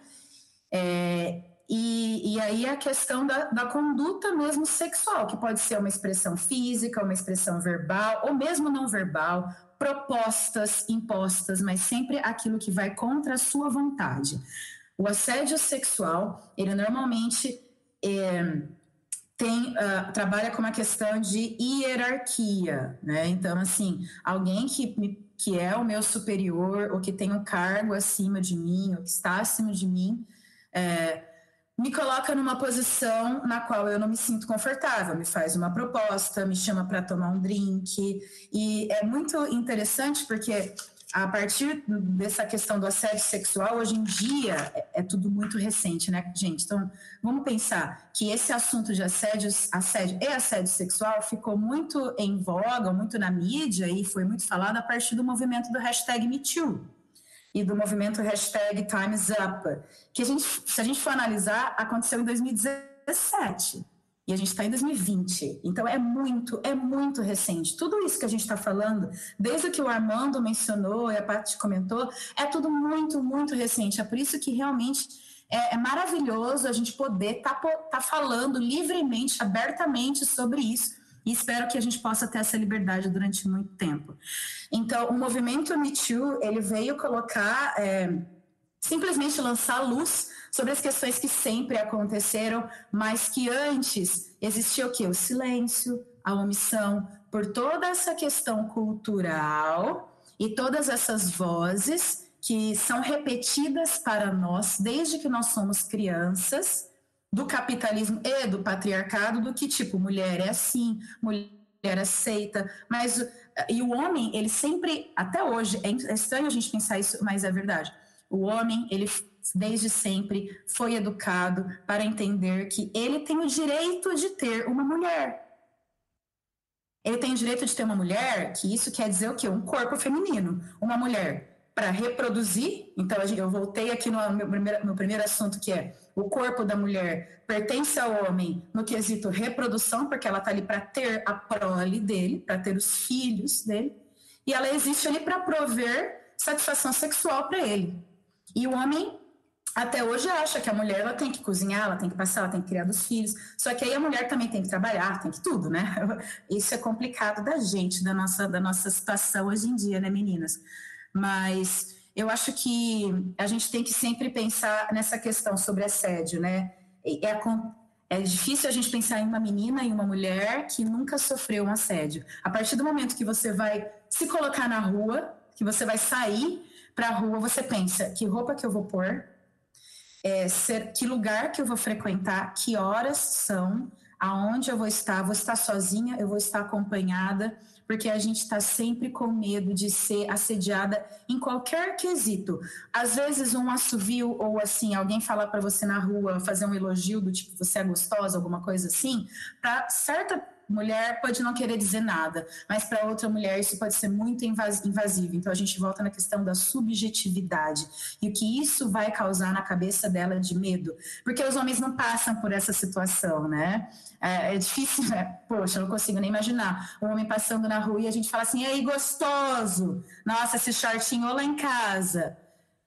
é, e, e, aí a questão da, da, conduta mesmo sexual, que pode ser uma expressão física, uma expressão verbal, ou mesmo não verbal, propostas impostas, mas sempre aquilo que vai contra a sua vontade. O assédio sexual, ele normalmente é, tem, uh, trabalha com uma questão de hierarquia, né? Então, assim, alguém que, que é o meu superior ou que tem um cargo acima de mim ou que está acima de mim, é, me coloca numa posição na qual eu não me sinto confortável, me faz uma proposta, me chama para tomar um drink. E é muito interessante porque a partir dessa questão do assédio sexual, hoje em dia é, é, tudo muito recente, né, gente? Então, vamos pensar que esse assunto de assédio, assédio e assédio sexual ficou muito em voga, muito na mídia e foi muito falado a partir do movimento do hashtag MeToo e do movimento hashtag Time's Up, que a gente, se a gente for analisar, aconteceu em 2017 e a gente está em 2020. Então é muito, é muito recente. Tudo isso que a gente está falando, desde o que o Armando mencionou e a Paty comentou, é tudo muito, muito recente. É por isso que realmente é, é maravilhoso a gente poder estar tá, tá falando livremente, abertamente sobre isso. E espero que a gente possa ter essa liberdade durante muito tempo. Então, o movimento Me Too, ele veio colocar, é, simplesmente lançar luz sobre as questões que sempre aconteceram, mas que antes existia o quê? O silêncio, a omissão, por toda essa questão cultural e todas essas vozes que são repetidas para nós desde que nós somos crianças, do capitalismo e do patriarcado, do que tipo, mulher é assim, mulher aceita, mas e o homem, ele sempre, até hoje, é estranho a gente pensar isso, mas é verdade. O homem, ele desde sempre foi educado para entender que ele tem o direito de ter uma mulher. Ele tem o direito de ter uma mulher, que isso quer dizer o quê? Um corpo feminino. Uma mulher para reproduzir. Então, eu voltei aqui no meu primeiro, meu primeiro assunto, que é o corpo da mulher pertence ao homem no quesito reprodução, porque ela está ali para ter a prole dele, para ter os filhos dele. E ela existe ali para prover satisfação sexual para ele. E o homem até hoje acha que a mulher ela tem que cozinhar, ela tem que passar, ela tem que criar dos filhos. Só que aí a mulher também tem que trabalhar, tem que tudo, né? Isso é complicado da gente, da nossa, da nossa situação hoje em dia, né, meninas? Mas eu acho que a gente tem que sempre pensar nessa questão sobre assédio, né? É, é difícil a gente pensar em uma menina e uma mulher que nunca sofreu um assédio. A partir do momento que você vai se colocar na rua, que você vai sair para a rua, você pensa: que roupa que eu vou pôr? É, ser, que lugar que eu vou frequentar, que horas são, aonde eu vou estar, vou estar sozinha, eu vou estar acompanhada, porque a gente está sempre com medo de ser assediada em qualquer quesito. Às vezes um assovio ou assim, alguém falar para você na rua, fazer um elogio do tipo você é gostosa, alguma coisa assim, para certa mulher pode não querer dizer nada, mas para outra mulher isso pode ser muito invasivo. Então a gente volta na questão da subjetividade e o que isso vai causar na cabeça dela de medo, porque os homens não passam por essa situação, né? É, é difícil, né? Poxa, eu não consigo nem imaginar um homem passando na rua e a gente fala assim: "Ei, gostoso! Nossa, esse shortinho lá em casa".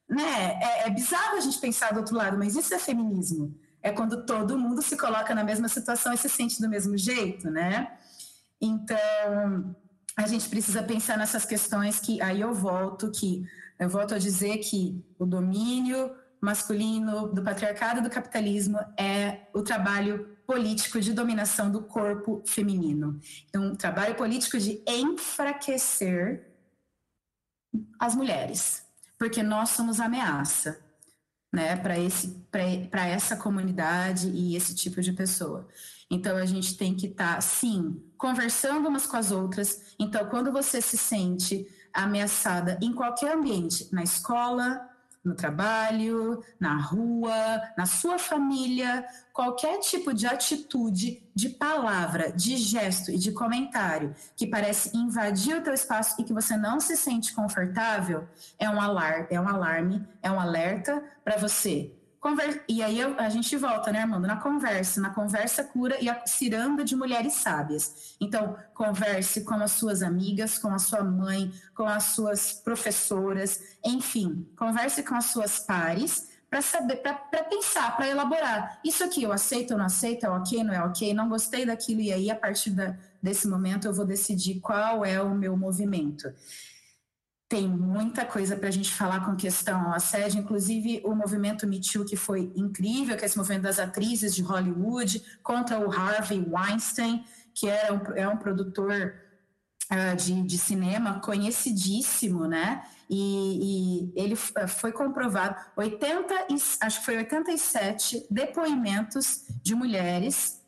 Né? É, é bizarro a gente pensar do outro lado, mas isso é feminismo é quando todo mundo se coloca na mesma situação e se sente do mesmo jeito, né? Então, a gente precisa pensar nessas questões que aí eu volto que eu volto a dizer que o domínio masculino do patriarcado do capitalismo é o trabalho político de dominação do corpo feminino. Então, um trabalho político de enfraquecer as mulheres, porque nós somos ameaça né, para essa comunidade e esse tipo de pessoa. Então a gente tem que estar, tá, sim, conversando umas com as outras. Então, quando você se sente ameaçada em qualquer ambiente, na escola, no trabalho, na rua, na sua família, qualquer tipo de atitude, de palavra, de gesto e de comentário que parece invadir o teu espaço e que você não se sente confortável, é um alarme, é um alarme, é um alerta para você Conver... E aí eu, a gente volta, né, Armando? Na conversa, na conversa cura e a ciranda de mulheres sábias. Então, converse com as suas amigas, com a sua mãe, com as suas professoras, enfim, converse com as suas pares para saber, para pensar, para elaborar. Isso aqui eu aceito ou não aceito, é ok, não é ok, não gostei daquilo, e aí a partir da, desse momento eu vou decidir qual é o meu movimento tem muita coisa para a gente falar com questão ao assédio, inclusive o movimento Me Too, que foi incrível, que é esse movimento das atrizes de Hollywood, contra o Harvey Weinstein, que era um, é um produtor uh, de, de, cinema conhecidíssimo, né? E, e, ele foi comprovado 80, acho que foi 87 depoimentos de mulheres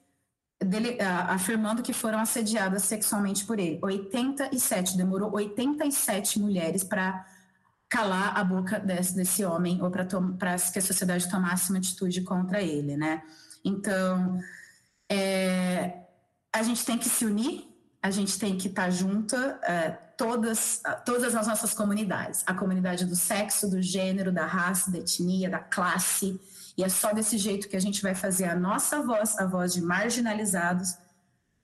dele, uh, afirmando que foram assediadas sexualmente por ele. 87, demorou 87 mulheres para calar a boca desse, desse homem ou para que a sociedade tomasse uma atitude contra ele, né? Então, é, a gente tem que se unir, a gente tem que estar junta, é, todas, todas as nossas comunidades, a comunidade do sexo, do gênero, da raça, da etnia, da classe, e é só desse jeito que a gente vai fazer a nossa voz, a voz de marginalizados,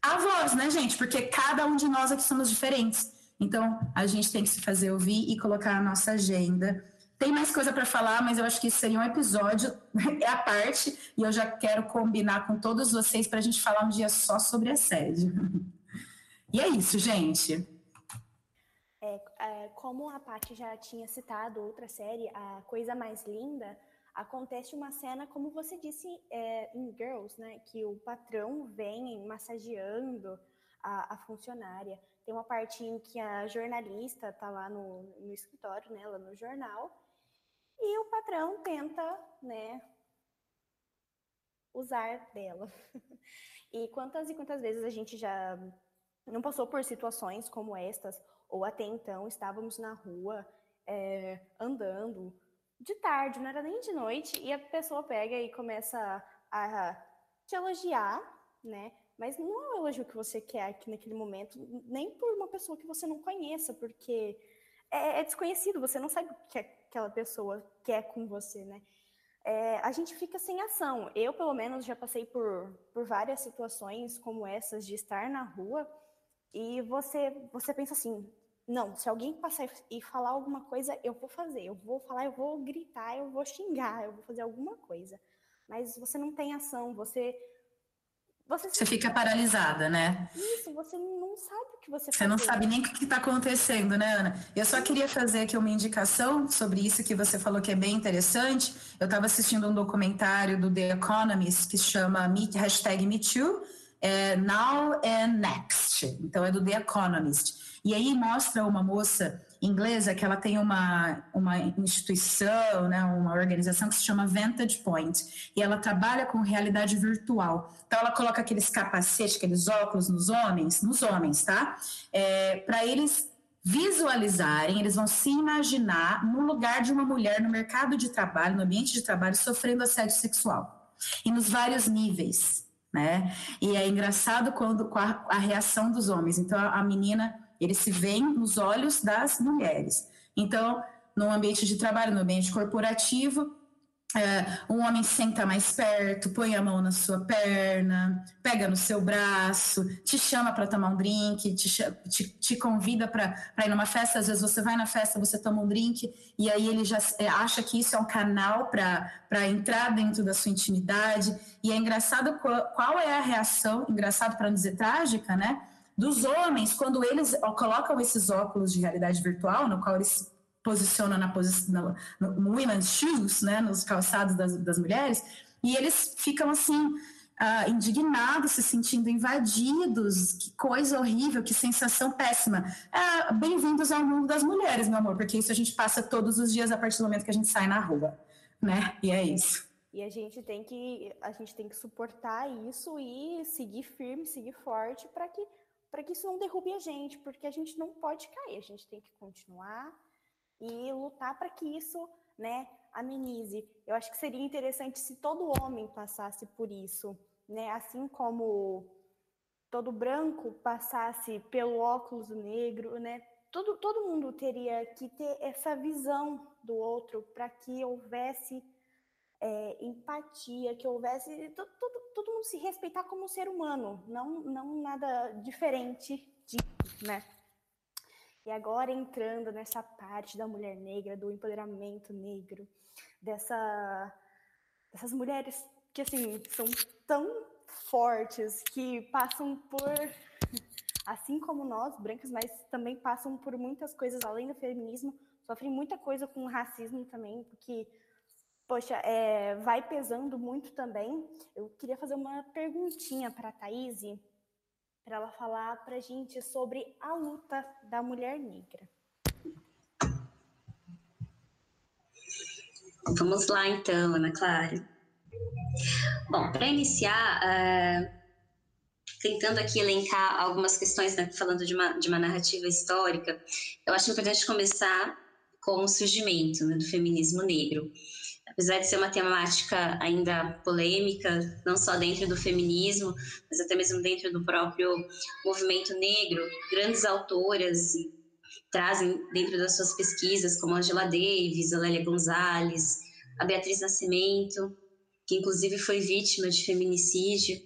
a voz, né, gente? Porque cada um de nós aqui somos diferentes. Então, a gente tem que se fazer ouvir e colocar a nossa agenda. Tem mais coisa para falar, mas eu acho que isso seria um episódio é a parte, e eu já quero combinar com todos vocês para a gente falar um dia só sobre assédio. E é isso, gente. É, é, como a Paty já tinha citado outra série, A Coisa Mais Linda, acontece uma cena, como você disse é, em Girls, né? Que o patrão vem massageando a, a, funcionária. Tem uma parte em que a jornalista está lá no, no escritório, né, lá no jornal, e o patrão tenta, né, usar dela. e quantas e quantas vezes a gente já não passou por situações como estas, ou até então estávamos na rua é, andando, de tarde, não era nem de noite, e a pessoa pega e começa a, te elogiar, né? Mas não é o elogio que você quer aqui naquele momento, nem por uma pessoa que você não conheça, porque é, é desconhecido, você não sabe o que aquela pessoa quer com você, né? É, a gente fica sem ação. Eu, pelo menos, já passei por, por várias situações como essas de estar na rua e você, você pensa assim: não, se alguém passar e falar alguma coisa, eu vou fazer, eu vou falar, eu vou gritar, eu vou xingar, eu vou fazer alguma coisa. Mas você não tem ação, você. Você, você fica paralisada, né? Isso, você não sabe o que você Você fazer. não sabe nem o que está acontecendo, né, Ana? Eu só queria fazer aqui uma indicação sobre isso que você falou que é bem interessante. Eu estava assistindo um documentário do The Economist que chama hashtag MeToo, é Now and Next. Então é do The Economist. E aí mostra uma moça inglesa que ela tem uma, uma instituição, né, uma organização que se chama Vantage Point, e ela trabalha com realidade virtual. Então ela coloca aqueles capacetes, aqueles óculos nos homens, nos homens, tá? É, Para eles visualizarem, eles vão se imaginar no lugar de uma mulher no mercado de trabalho, no ambiente de trabalho, sofrendo assédio sexual. E nos vários níveis, né? E é engraçado quando com a, a reação dos homens. Então a menina ele se vê nos olhos das mulheres. Então, no ambiente de trabalho, no ambiente corporativo, é, um homem senta mais perto, põe a mão na sua perna, pega no seu braço, te chama para tomar um drink, te, te, te convida para ir numa festa. Às vezes você vai na festa, você toma um drink, e aí ele já é, acha que isso é um canal para entrar dentro da sua intimidade. E é engraçado qual, qual é a reação, engraçado para não dizer trágica, né? dos homens, quando eles colocam esses óculos de realidade virtual, no qual eles se posicionam na posição no, no women's shoes, né, nos calçados das, das mulheres, e eles ficam assim uh, indignados, se sentindo invadidos, que coisa horrível, que sensação péssima. Uh, Bem-vindos ao mundo das mulheres, meu amor, porque isso a gente passa todos os dias a partir do momento que a gente sai na rua, né? E é isso. E a gente tem que a gente tem que suportar isso e seguir firme, seguir forte para que para que isso não derrube a gente, porque a gente não pode cair, a gente tem que continuar e lutar para que isso, né, amenize. Eu acho que seria interessante se todo homem passasse por isso, né, assim como todo branco passasse pelo óculos negro, né? Todo, todo mundo teria que ter essa visão do outro para que houvesse é, empatia, que houvesse todo, todo, todo, mundo se respeitar como ser humano, não, não nada diferente disso, né? E agora entrando nessa parte da mulher negra, do empoderamento negro, dessa, dessas mulheres que assim são tão fortes, que passam por, assim como nós, brancas, mas também passam por muitas coisas além do feminismo, sofrem muita coisa com racismo também, porque poxa, é, vai pesando muito também. Eu queria fazer uma perguntinha para a Thaís. Para ela falar para a gente sobre a luta da mulher negra. Vamos lá então, Ana Clara. Bom, para iniciar, uh, tentando aqui elencar algumas questões, né, falando de uma, de uma narrativa histórica, eu acho importante começar com o surgimento né, do feminismo negro. Apesar de ser uma temática ainda polêmica, não só dentro do feminismo, mas até mesmo dentro do próprio movimento negro, grandes autoras trazem dentro das suas pesquisas, como Angela Davis, Lélia Gonzalez, a Beatriz Nascimento, que inclusive foi vítima de feminicídio,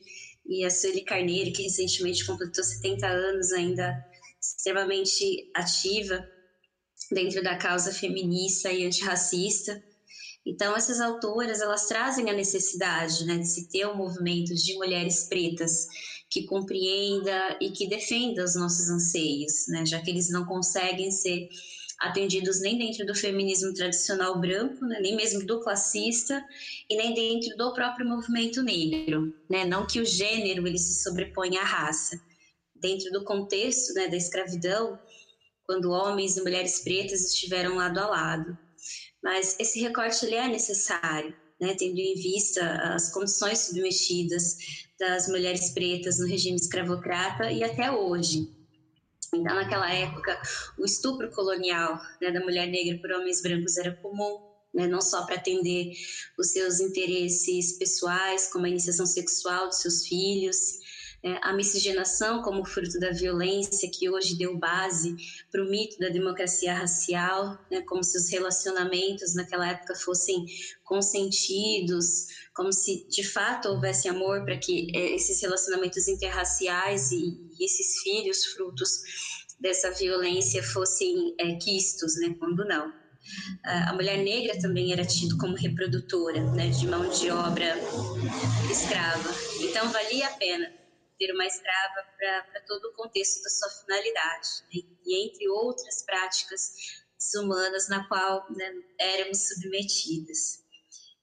e a Sueli Carneiro, que recentemente completou 70 anos, ainda extremamente ativa dentro da causa feminista e antirracista. Então, essas autoras, elas trazem a necessidade né, de se ter um movimento de mulheres pretas que compreenda e que defenda os nossos anseios, né, já que eles não conseguem ser atendidos nem dentro do feminismo tradicional branco, né, nem mesmo do classista e nem dentro do próprio movimento negro, né, não que o gênero ele se sobreponha à raça. Dentro do contexto né, da escravidão, quando homens e mulheres pretas estiveram lado a lado. Mas esse recorte ele é necessário, né, tendo em vista as condições submetidas das mulheres pretas no regime escravocrata e até hoje. Então, naquela época, o estupro colonial né, da mulher negra por homens brancos era comum, né, não só para atender os seus interesses pessoais, como a iniciação sexual dos seus filhos, a miscigenação como fruto da violência que hoje deu base para o mito da democracia racial, né, como se os relacionamentos naquela época fossem consentidos, como se de fato houvesse amor para que é, esses relacionamentos interraciais e, e, esses filhos frutos dessa violência fossem é, quistos, né, quando não. A mulher negra também era tida como reprodutora né, de mão de obra escrava. Então valia a pena ter uma escrava para todo o contexto da sua finalidade, né? e entre outras práticas desumanas na qual né, éramos submetidas.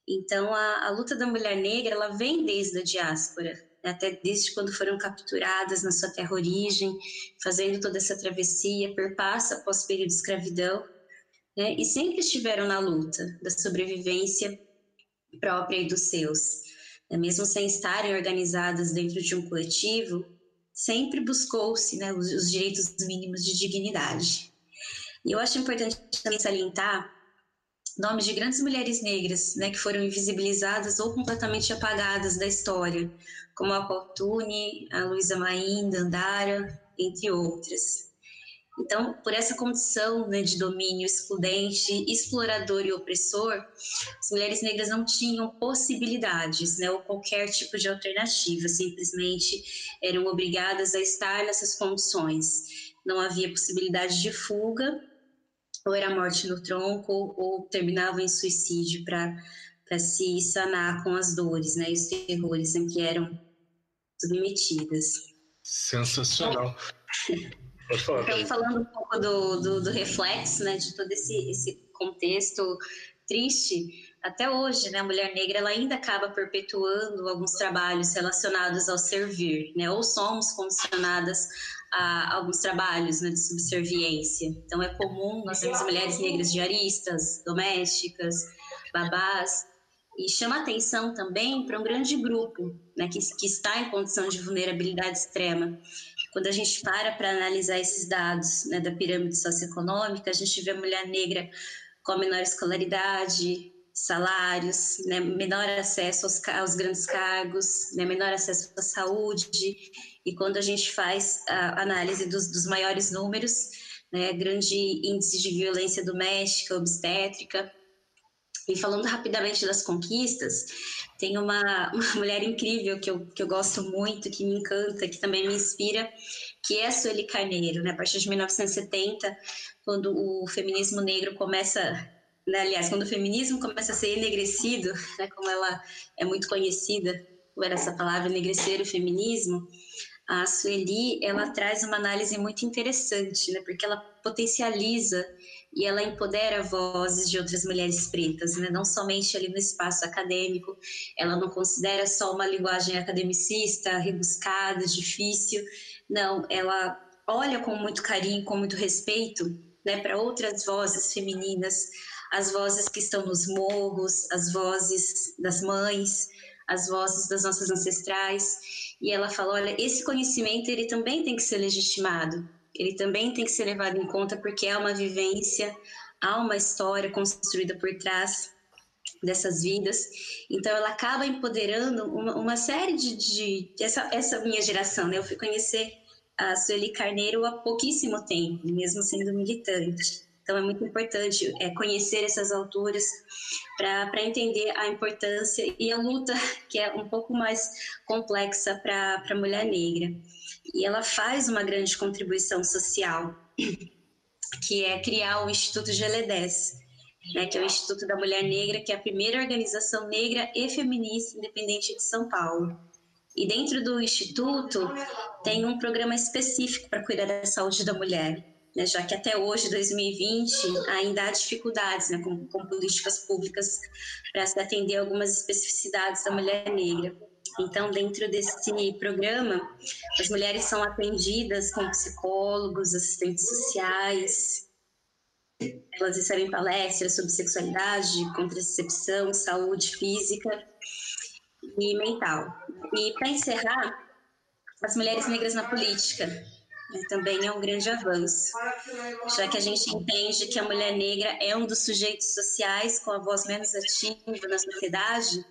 Então, a, a, luta da mulher negra ela vem desde a diáspora, né? até desde quando foram capturadas na sua terra origem, fazendo toda essa travessia, perpassa após o período de escravidão, né? e sempre estiveram na luta da sobrevivência própria e dos seus. Né, mesmo sem estarem organizadas dentro de um coletivo, sempre buscou-se né, os, os, direitos mínimos de dignidade. E eu acho importante também salientar nomes de grandes mulheres negras né, que foram invisibilizadas ou completamente apagadas da história, como a Pautune, a Luísa Maim, Dandara, entre outras. Então, por essa condição né, de domínio excludente, explorador e opressor, as mulheres negras não tinham possibilidades, né, ou qualquer tipo de alternativa, simplesmente eram obrigadas a estar nessas condições. Não havia possibilidade de fuga, ou era morte no tronco, ou terminavam em suicídio para se sanar com as dores né, e os terrores em que eram submetidas. Sensacional. Então, falando um pouco do, do, do, reflexo, né, de todo esse, esse contexto triste, até hoje, né, a mulher negra ela ainda acaba perpetuando alguns trabalhos relacionados ao servir, né, ou somos condicionadas a alguns trabalhos né, de subserviência. Então, é comum nós temos mulheres negras diaristas, domésticas, babás, e chama atenção também para um grande grupo né, que, que está em condição de vulnerabilidade extrema, quando a gente para para analisar esses dados né, da pirâmide socioeconômica, a gente vê a mulher negra com menor escolaridade, salários, né, menor acesso aos, aos grandes cargos, né, menor acesso à saúde. E quando a gente faz a análise dos, dos maiores números, né, grande índice de violência doméstica, obstétrica, e falando rapidamente das conquistas, tem uma, uma mulher incrível que eu, que eu gosto muito, que me encanta, que também me inspira, que é a Sueli Carneiro. Né? A partir de 1970, quando o feminismo negro começa né, aliás, quando o feminismo começa a ser enegrecido, né, como ela é muito conhecida por essa palavra, enegrecer o feminismo, a Sueli, ela traz uma análise muito interessante, né, porque ela potencializa e ela empodera vozes de outras mulheres pretas, né? não somente ali no espaço acadêmico, ela não considera só uma linguagem academicista, rebuscada, difícil, Não, ela olha com muito carinho, com muito respeito né, para outras vozes femininas, as vozes que estão nos morros, as vozes das mães, as vozes das nossas ancestrais. E ela fala: olha, esse conhecimento ele também tem que ser legitimado, ele também tem que ser levado em conta porque há uma vivência, há uma história construída por trás dessas vidas. Então, ela acaba empoderando uma, uma série de, de. essa, essa minha geração, né? Eu fui conhecer a Sueli Carneiro há pouquíssimo tempo, mesmo sendo militante. Então, é muito importante é, conhecer essas autoras para entender a importância e a luta, que é um pouco mais complexa para a mulher negra. E ela faz uma grande contribuição social, que é criar o Instituto Geledés, né, que é o Instituto da Mulher Negra, que é a primeira organização negra e feminista independente de São Paulo. E dentro do Instituto tem um programa específico para cuidar da saúde da mulher, né, já que até hoje, 2020, ainda há dificuldades né, com, com políticas públicas para se atender algumas especificidades da mulher negra. Então, dentro desse programa, as mulheres são atendidas com psicólogos, assistentes sociais, elas recebem palestras sobre sexualidade, contracepção, saúde física e mental. E para encerrar, as mulheres negras na política né, também é um grande avanço, já que a gente entende que a mulher negra é um dos sujeitos sociais com a voz menos ativa na sociedade.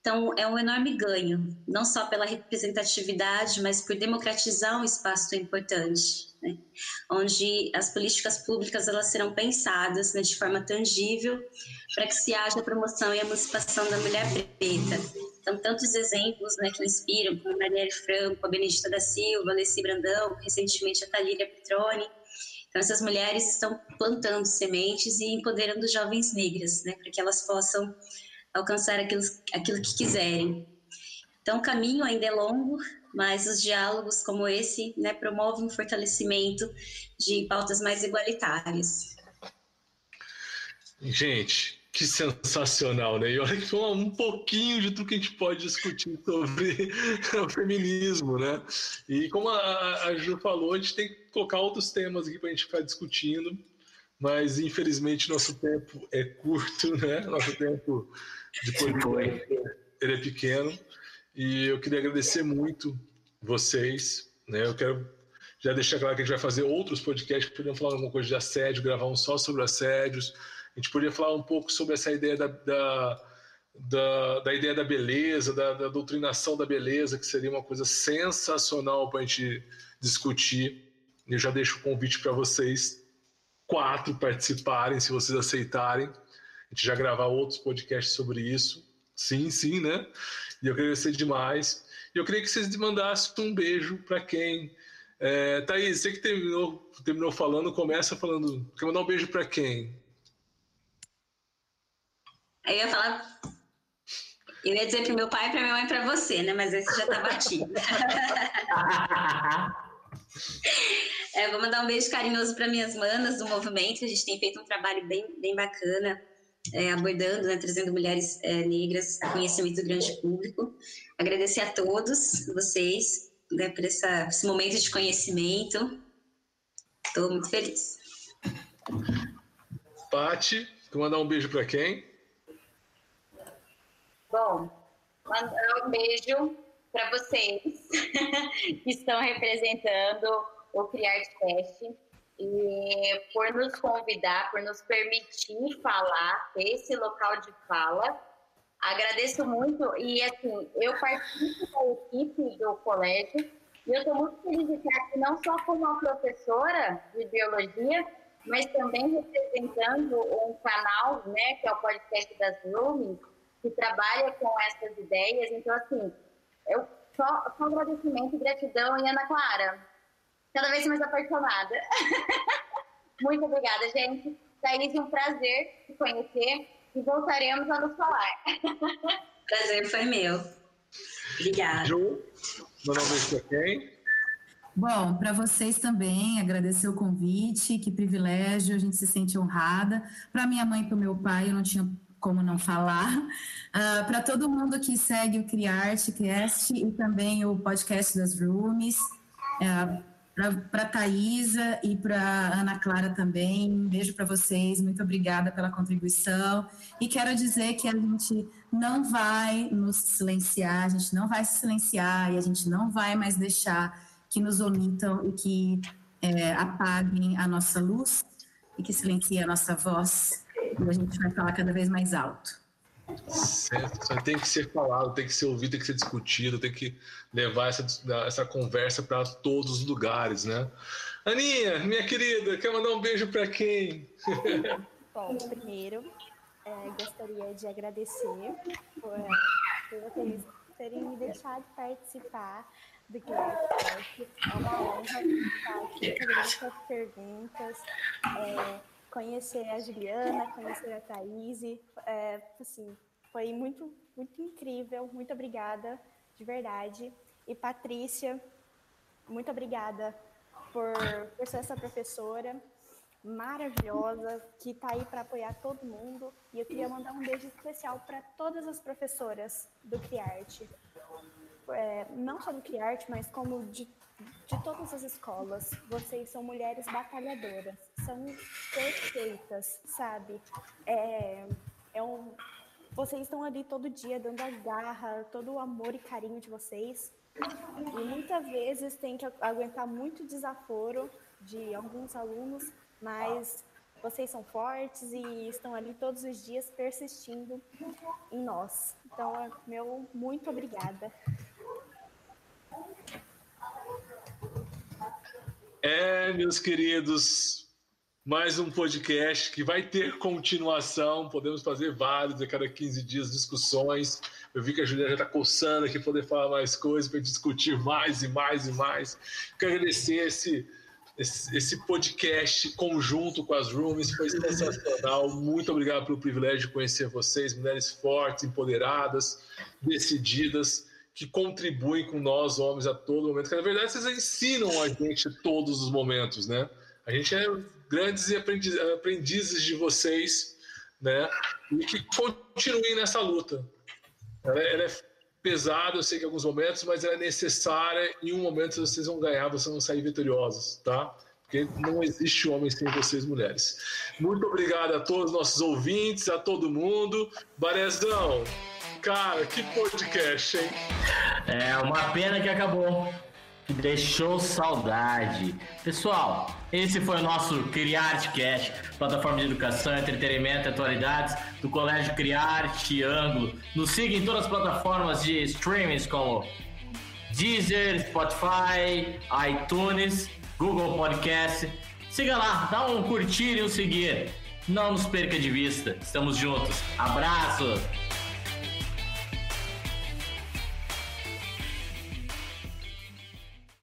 Então, é um enorme ganho, não só pela representatividade, mas por democratizar um espaço tão importante né? onde as políticas públicas elas serão pensadas né, de forma tangível para que se haja a promoção e emancipação da mulher preta. Então, tantos exemplos né, que inspiram, como Marielle Franco, a Benedita da Silva, a Alessi Brandão, recentemente a Talíria Petroni. Então, essas mulheres estão plantando sementes e empoderando jovens negras, né, para que elas possam alcançar aquilo, aquilo que quiserem. Então, o caminho ainda é longo, mas os diálogos como esse né, promovem um fortalecimento de pautas mais igualitárias. Gente, que sensacional, né? E olha que foi um pouquinho de tudo que a gente pode discutir sobre o feminismo, né? E como a, a Ju falou, a gente tem que colocar outros temas aqui para a gente ficar discutindo, mas infelizmente nosso tempo é curto, né? Nosso tempo de podcast ele é pequeno. E eu queria agradecer muito vocês. Né? Eu quero já deixar claro que a gente vai fazer outros podcasts, podemos falar alguma coisa de assédio, gravar um só sobre assédios. A gente poderia falar um pouco sobre essa ideia da, da, da, da ideia da beleza, da, da, doutrinação da beleza, que seria uma coisa sensacional para a gente discutir. Eu já deixo o convite para vocês quatro participarem, se vocês aceitarem. A gente já gravar outros podcasts sobre isso. Sim, sim, né? E eu agradecer demais. E eu queria que vocês mandassem um beijo para quem. É, Thaís, você que terminou, terminou falando, começa falando. Quer mandar um beijo para quem? Eu ia falar. Eu ia dizer para meu pai, para minha mãe, para você, né? Mas esse já tá batido. é, vou mandar um beijo carinhoso para minhas manas do movimento. A gente tem feito um trabalho bem, bem bacana é, abordando, né, trazendo mulheres é, negras a conhecimento do grande público. Agradecer a todos vocês né, por essa, esse momento de conhecimento. Estou muito feliz. Pati, tu mandar um beijo para quem? Bom, mandar um beijo para vocês que estão representando o Criartcast e por nos convidar, por nos permitir falar, esse local de fala. Agradeço muito e assim, eu participo da equipe do colégio e eu estou muito feliz de estar aqui não só como uma professora de biologia, mas também representando um canal, né, que é o podcast das Roomies, que trabalha com essas ideias. Então, assim, eu só, só agradecimento e gratidão. E Ana Clara, cada vez mais apaixonada. Muito obrigada, gente. Thaís, um prazer te conhecer e voltaremos a nos falar. Prazer foi meu. Obrigada. Ju, nome é quem? Bom, para vocês também, agradecer o convite, que privilégio, a gente se sente honrada. Para minha mãe e para o meu pai, eu não tinha como não falar. Uh, ah, para todo mundo que segue o Criarte Cast e também o podcast das Rooms, É, para Thaisa e para Ana Clara também. Um beijo para vocês, muito obrigada pela contribuição. E quero dizer que a gente não vai nos silenciar, a gente não vai se silenciar e a gente não vai mais deixar que nos omitam e que é, apaguem a nossa luz e que silenciem a nossa voz. E a gente vai falar cada vez mais alto. Certo, tem que ser falado, tem que ser ouvido, tem que ser discutido, tem que levar essa, essa conversa para todos os lugares, né? Aninha, minha querida, quer mandar um beijo para quem? Bom, primeiro, é, gostaria de agradecer por, por vocês terem me deixado participar do Glasscast. É uma honra estar aqui fazendo essas perguntas. É, conhecer a Juliana, conhecer a Thaís, é, assim, foi muito, muito incrível. Muito obrigada, de verdade. E Patrícia, muito obrigada por, por ser essa professora maravilhosa que está aí para apoiar todo mundo. E eu queria mandar um beijo especial para todas as professoras do Criarte. É, não só do Criarte, mas como de de todas as escolas, vocês são mulheres batalhadoras, são perfeitas, sabe? É, é um, vocês estão ali todo dia dando a garra, todo o amor e carinho de vocês. E muitas vezes tem que aguentar muito desaforo de alguns alunos, mas vocês são fortes e estão ali todos os dias persistindo em nós. Então, meu muito obrigada. É, meus queridos, mais um podcast que vai ter continuação. Podemos fazer vários a cada 15 dias discussões. Eu vi que a Juliana já está coçando aqui poder falar mais coisas para discutir mais e mais e mais. Quero agradecer esse, esse, esse, podcast conjunto com as Rooms, foi sensacional. Muito obrigado pelo privilégio de conhecer vocês, mulheres fortes, empoderadas, decididas que contribuem com nós, homens, a todo momento. Que, na verdade, vocês ensinam a gente todos os momentos, né? A gente é grandes aprendizes de vocês, né? E que continuem nessa luta. Ela, é, ela é pesada, eu sei que em alguns momentos, mas ela é necessária. Em um momento vocês vão ganhar, vocês vão sair vitoriosos, tá? Porque não existe homem sem vocês, mulheres. Muito obrigado a todos os nossos ouvintes, a todo mundo. Barezão, Cara, que podcast, hein? É uma pena que acabou. Deixou saudade. Pessoal, esse foi o nosso CriArteCast, plataforma de educação, entretenimento e atualidades do Colégio CriArte Ângulo. Nos siga em todas as plataformas de streamings como Deezer, Spotify, iTunes, Google Podcast. Siga lá, dá um curtir e um seguir. Não nos perca de vista. Estamos juntos. Abraço!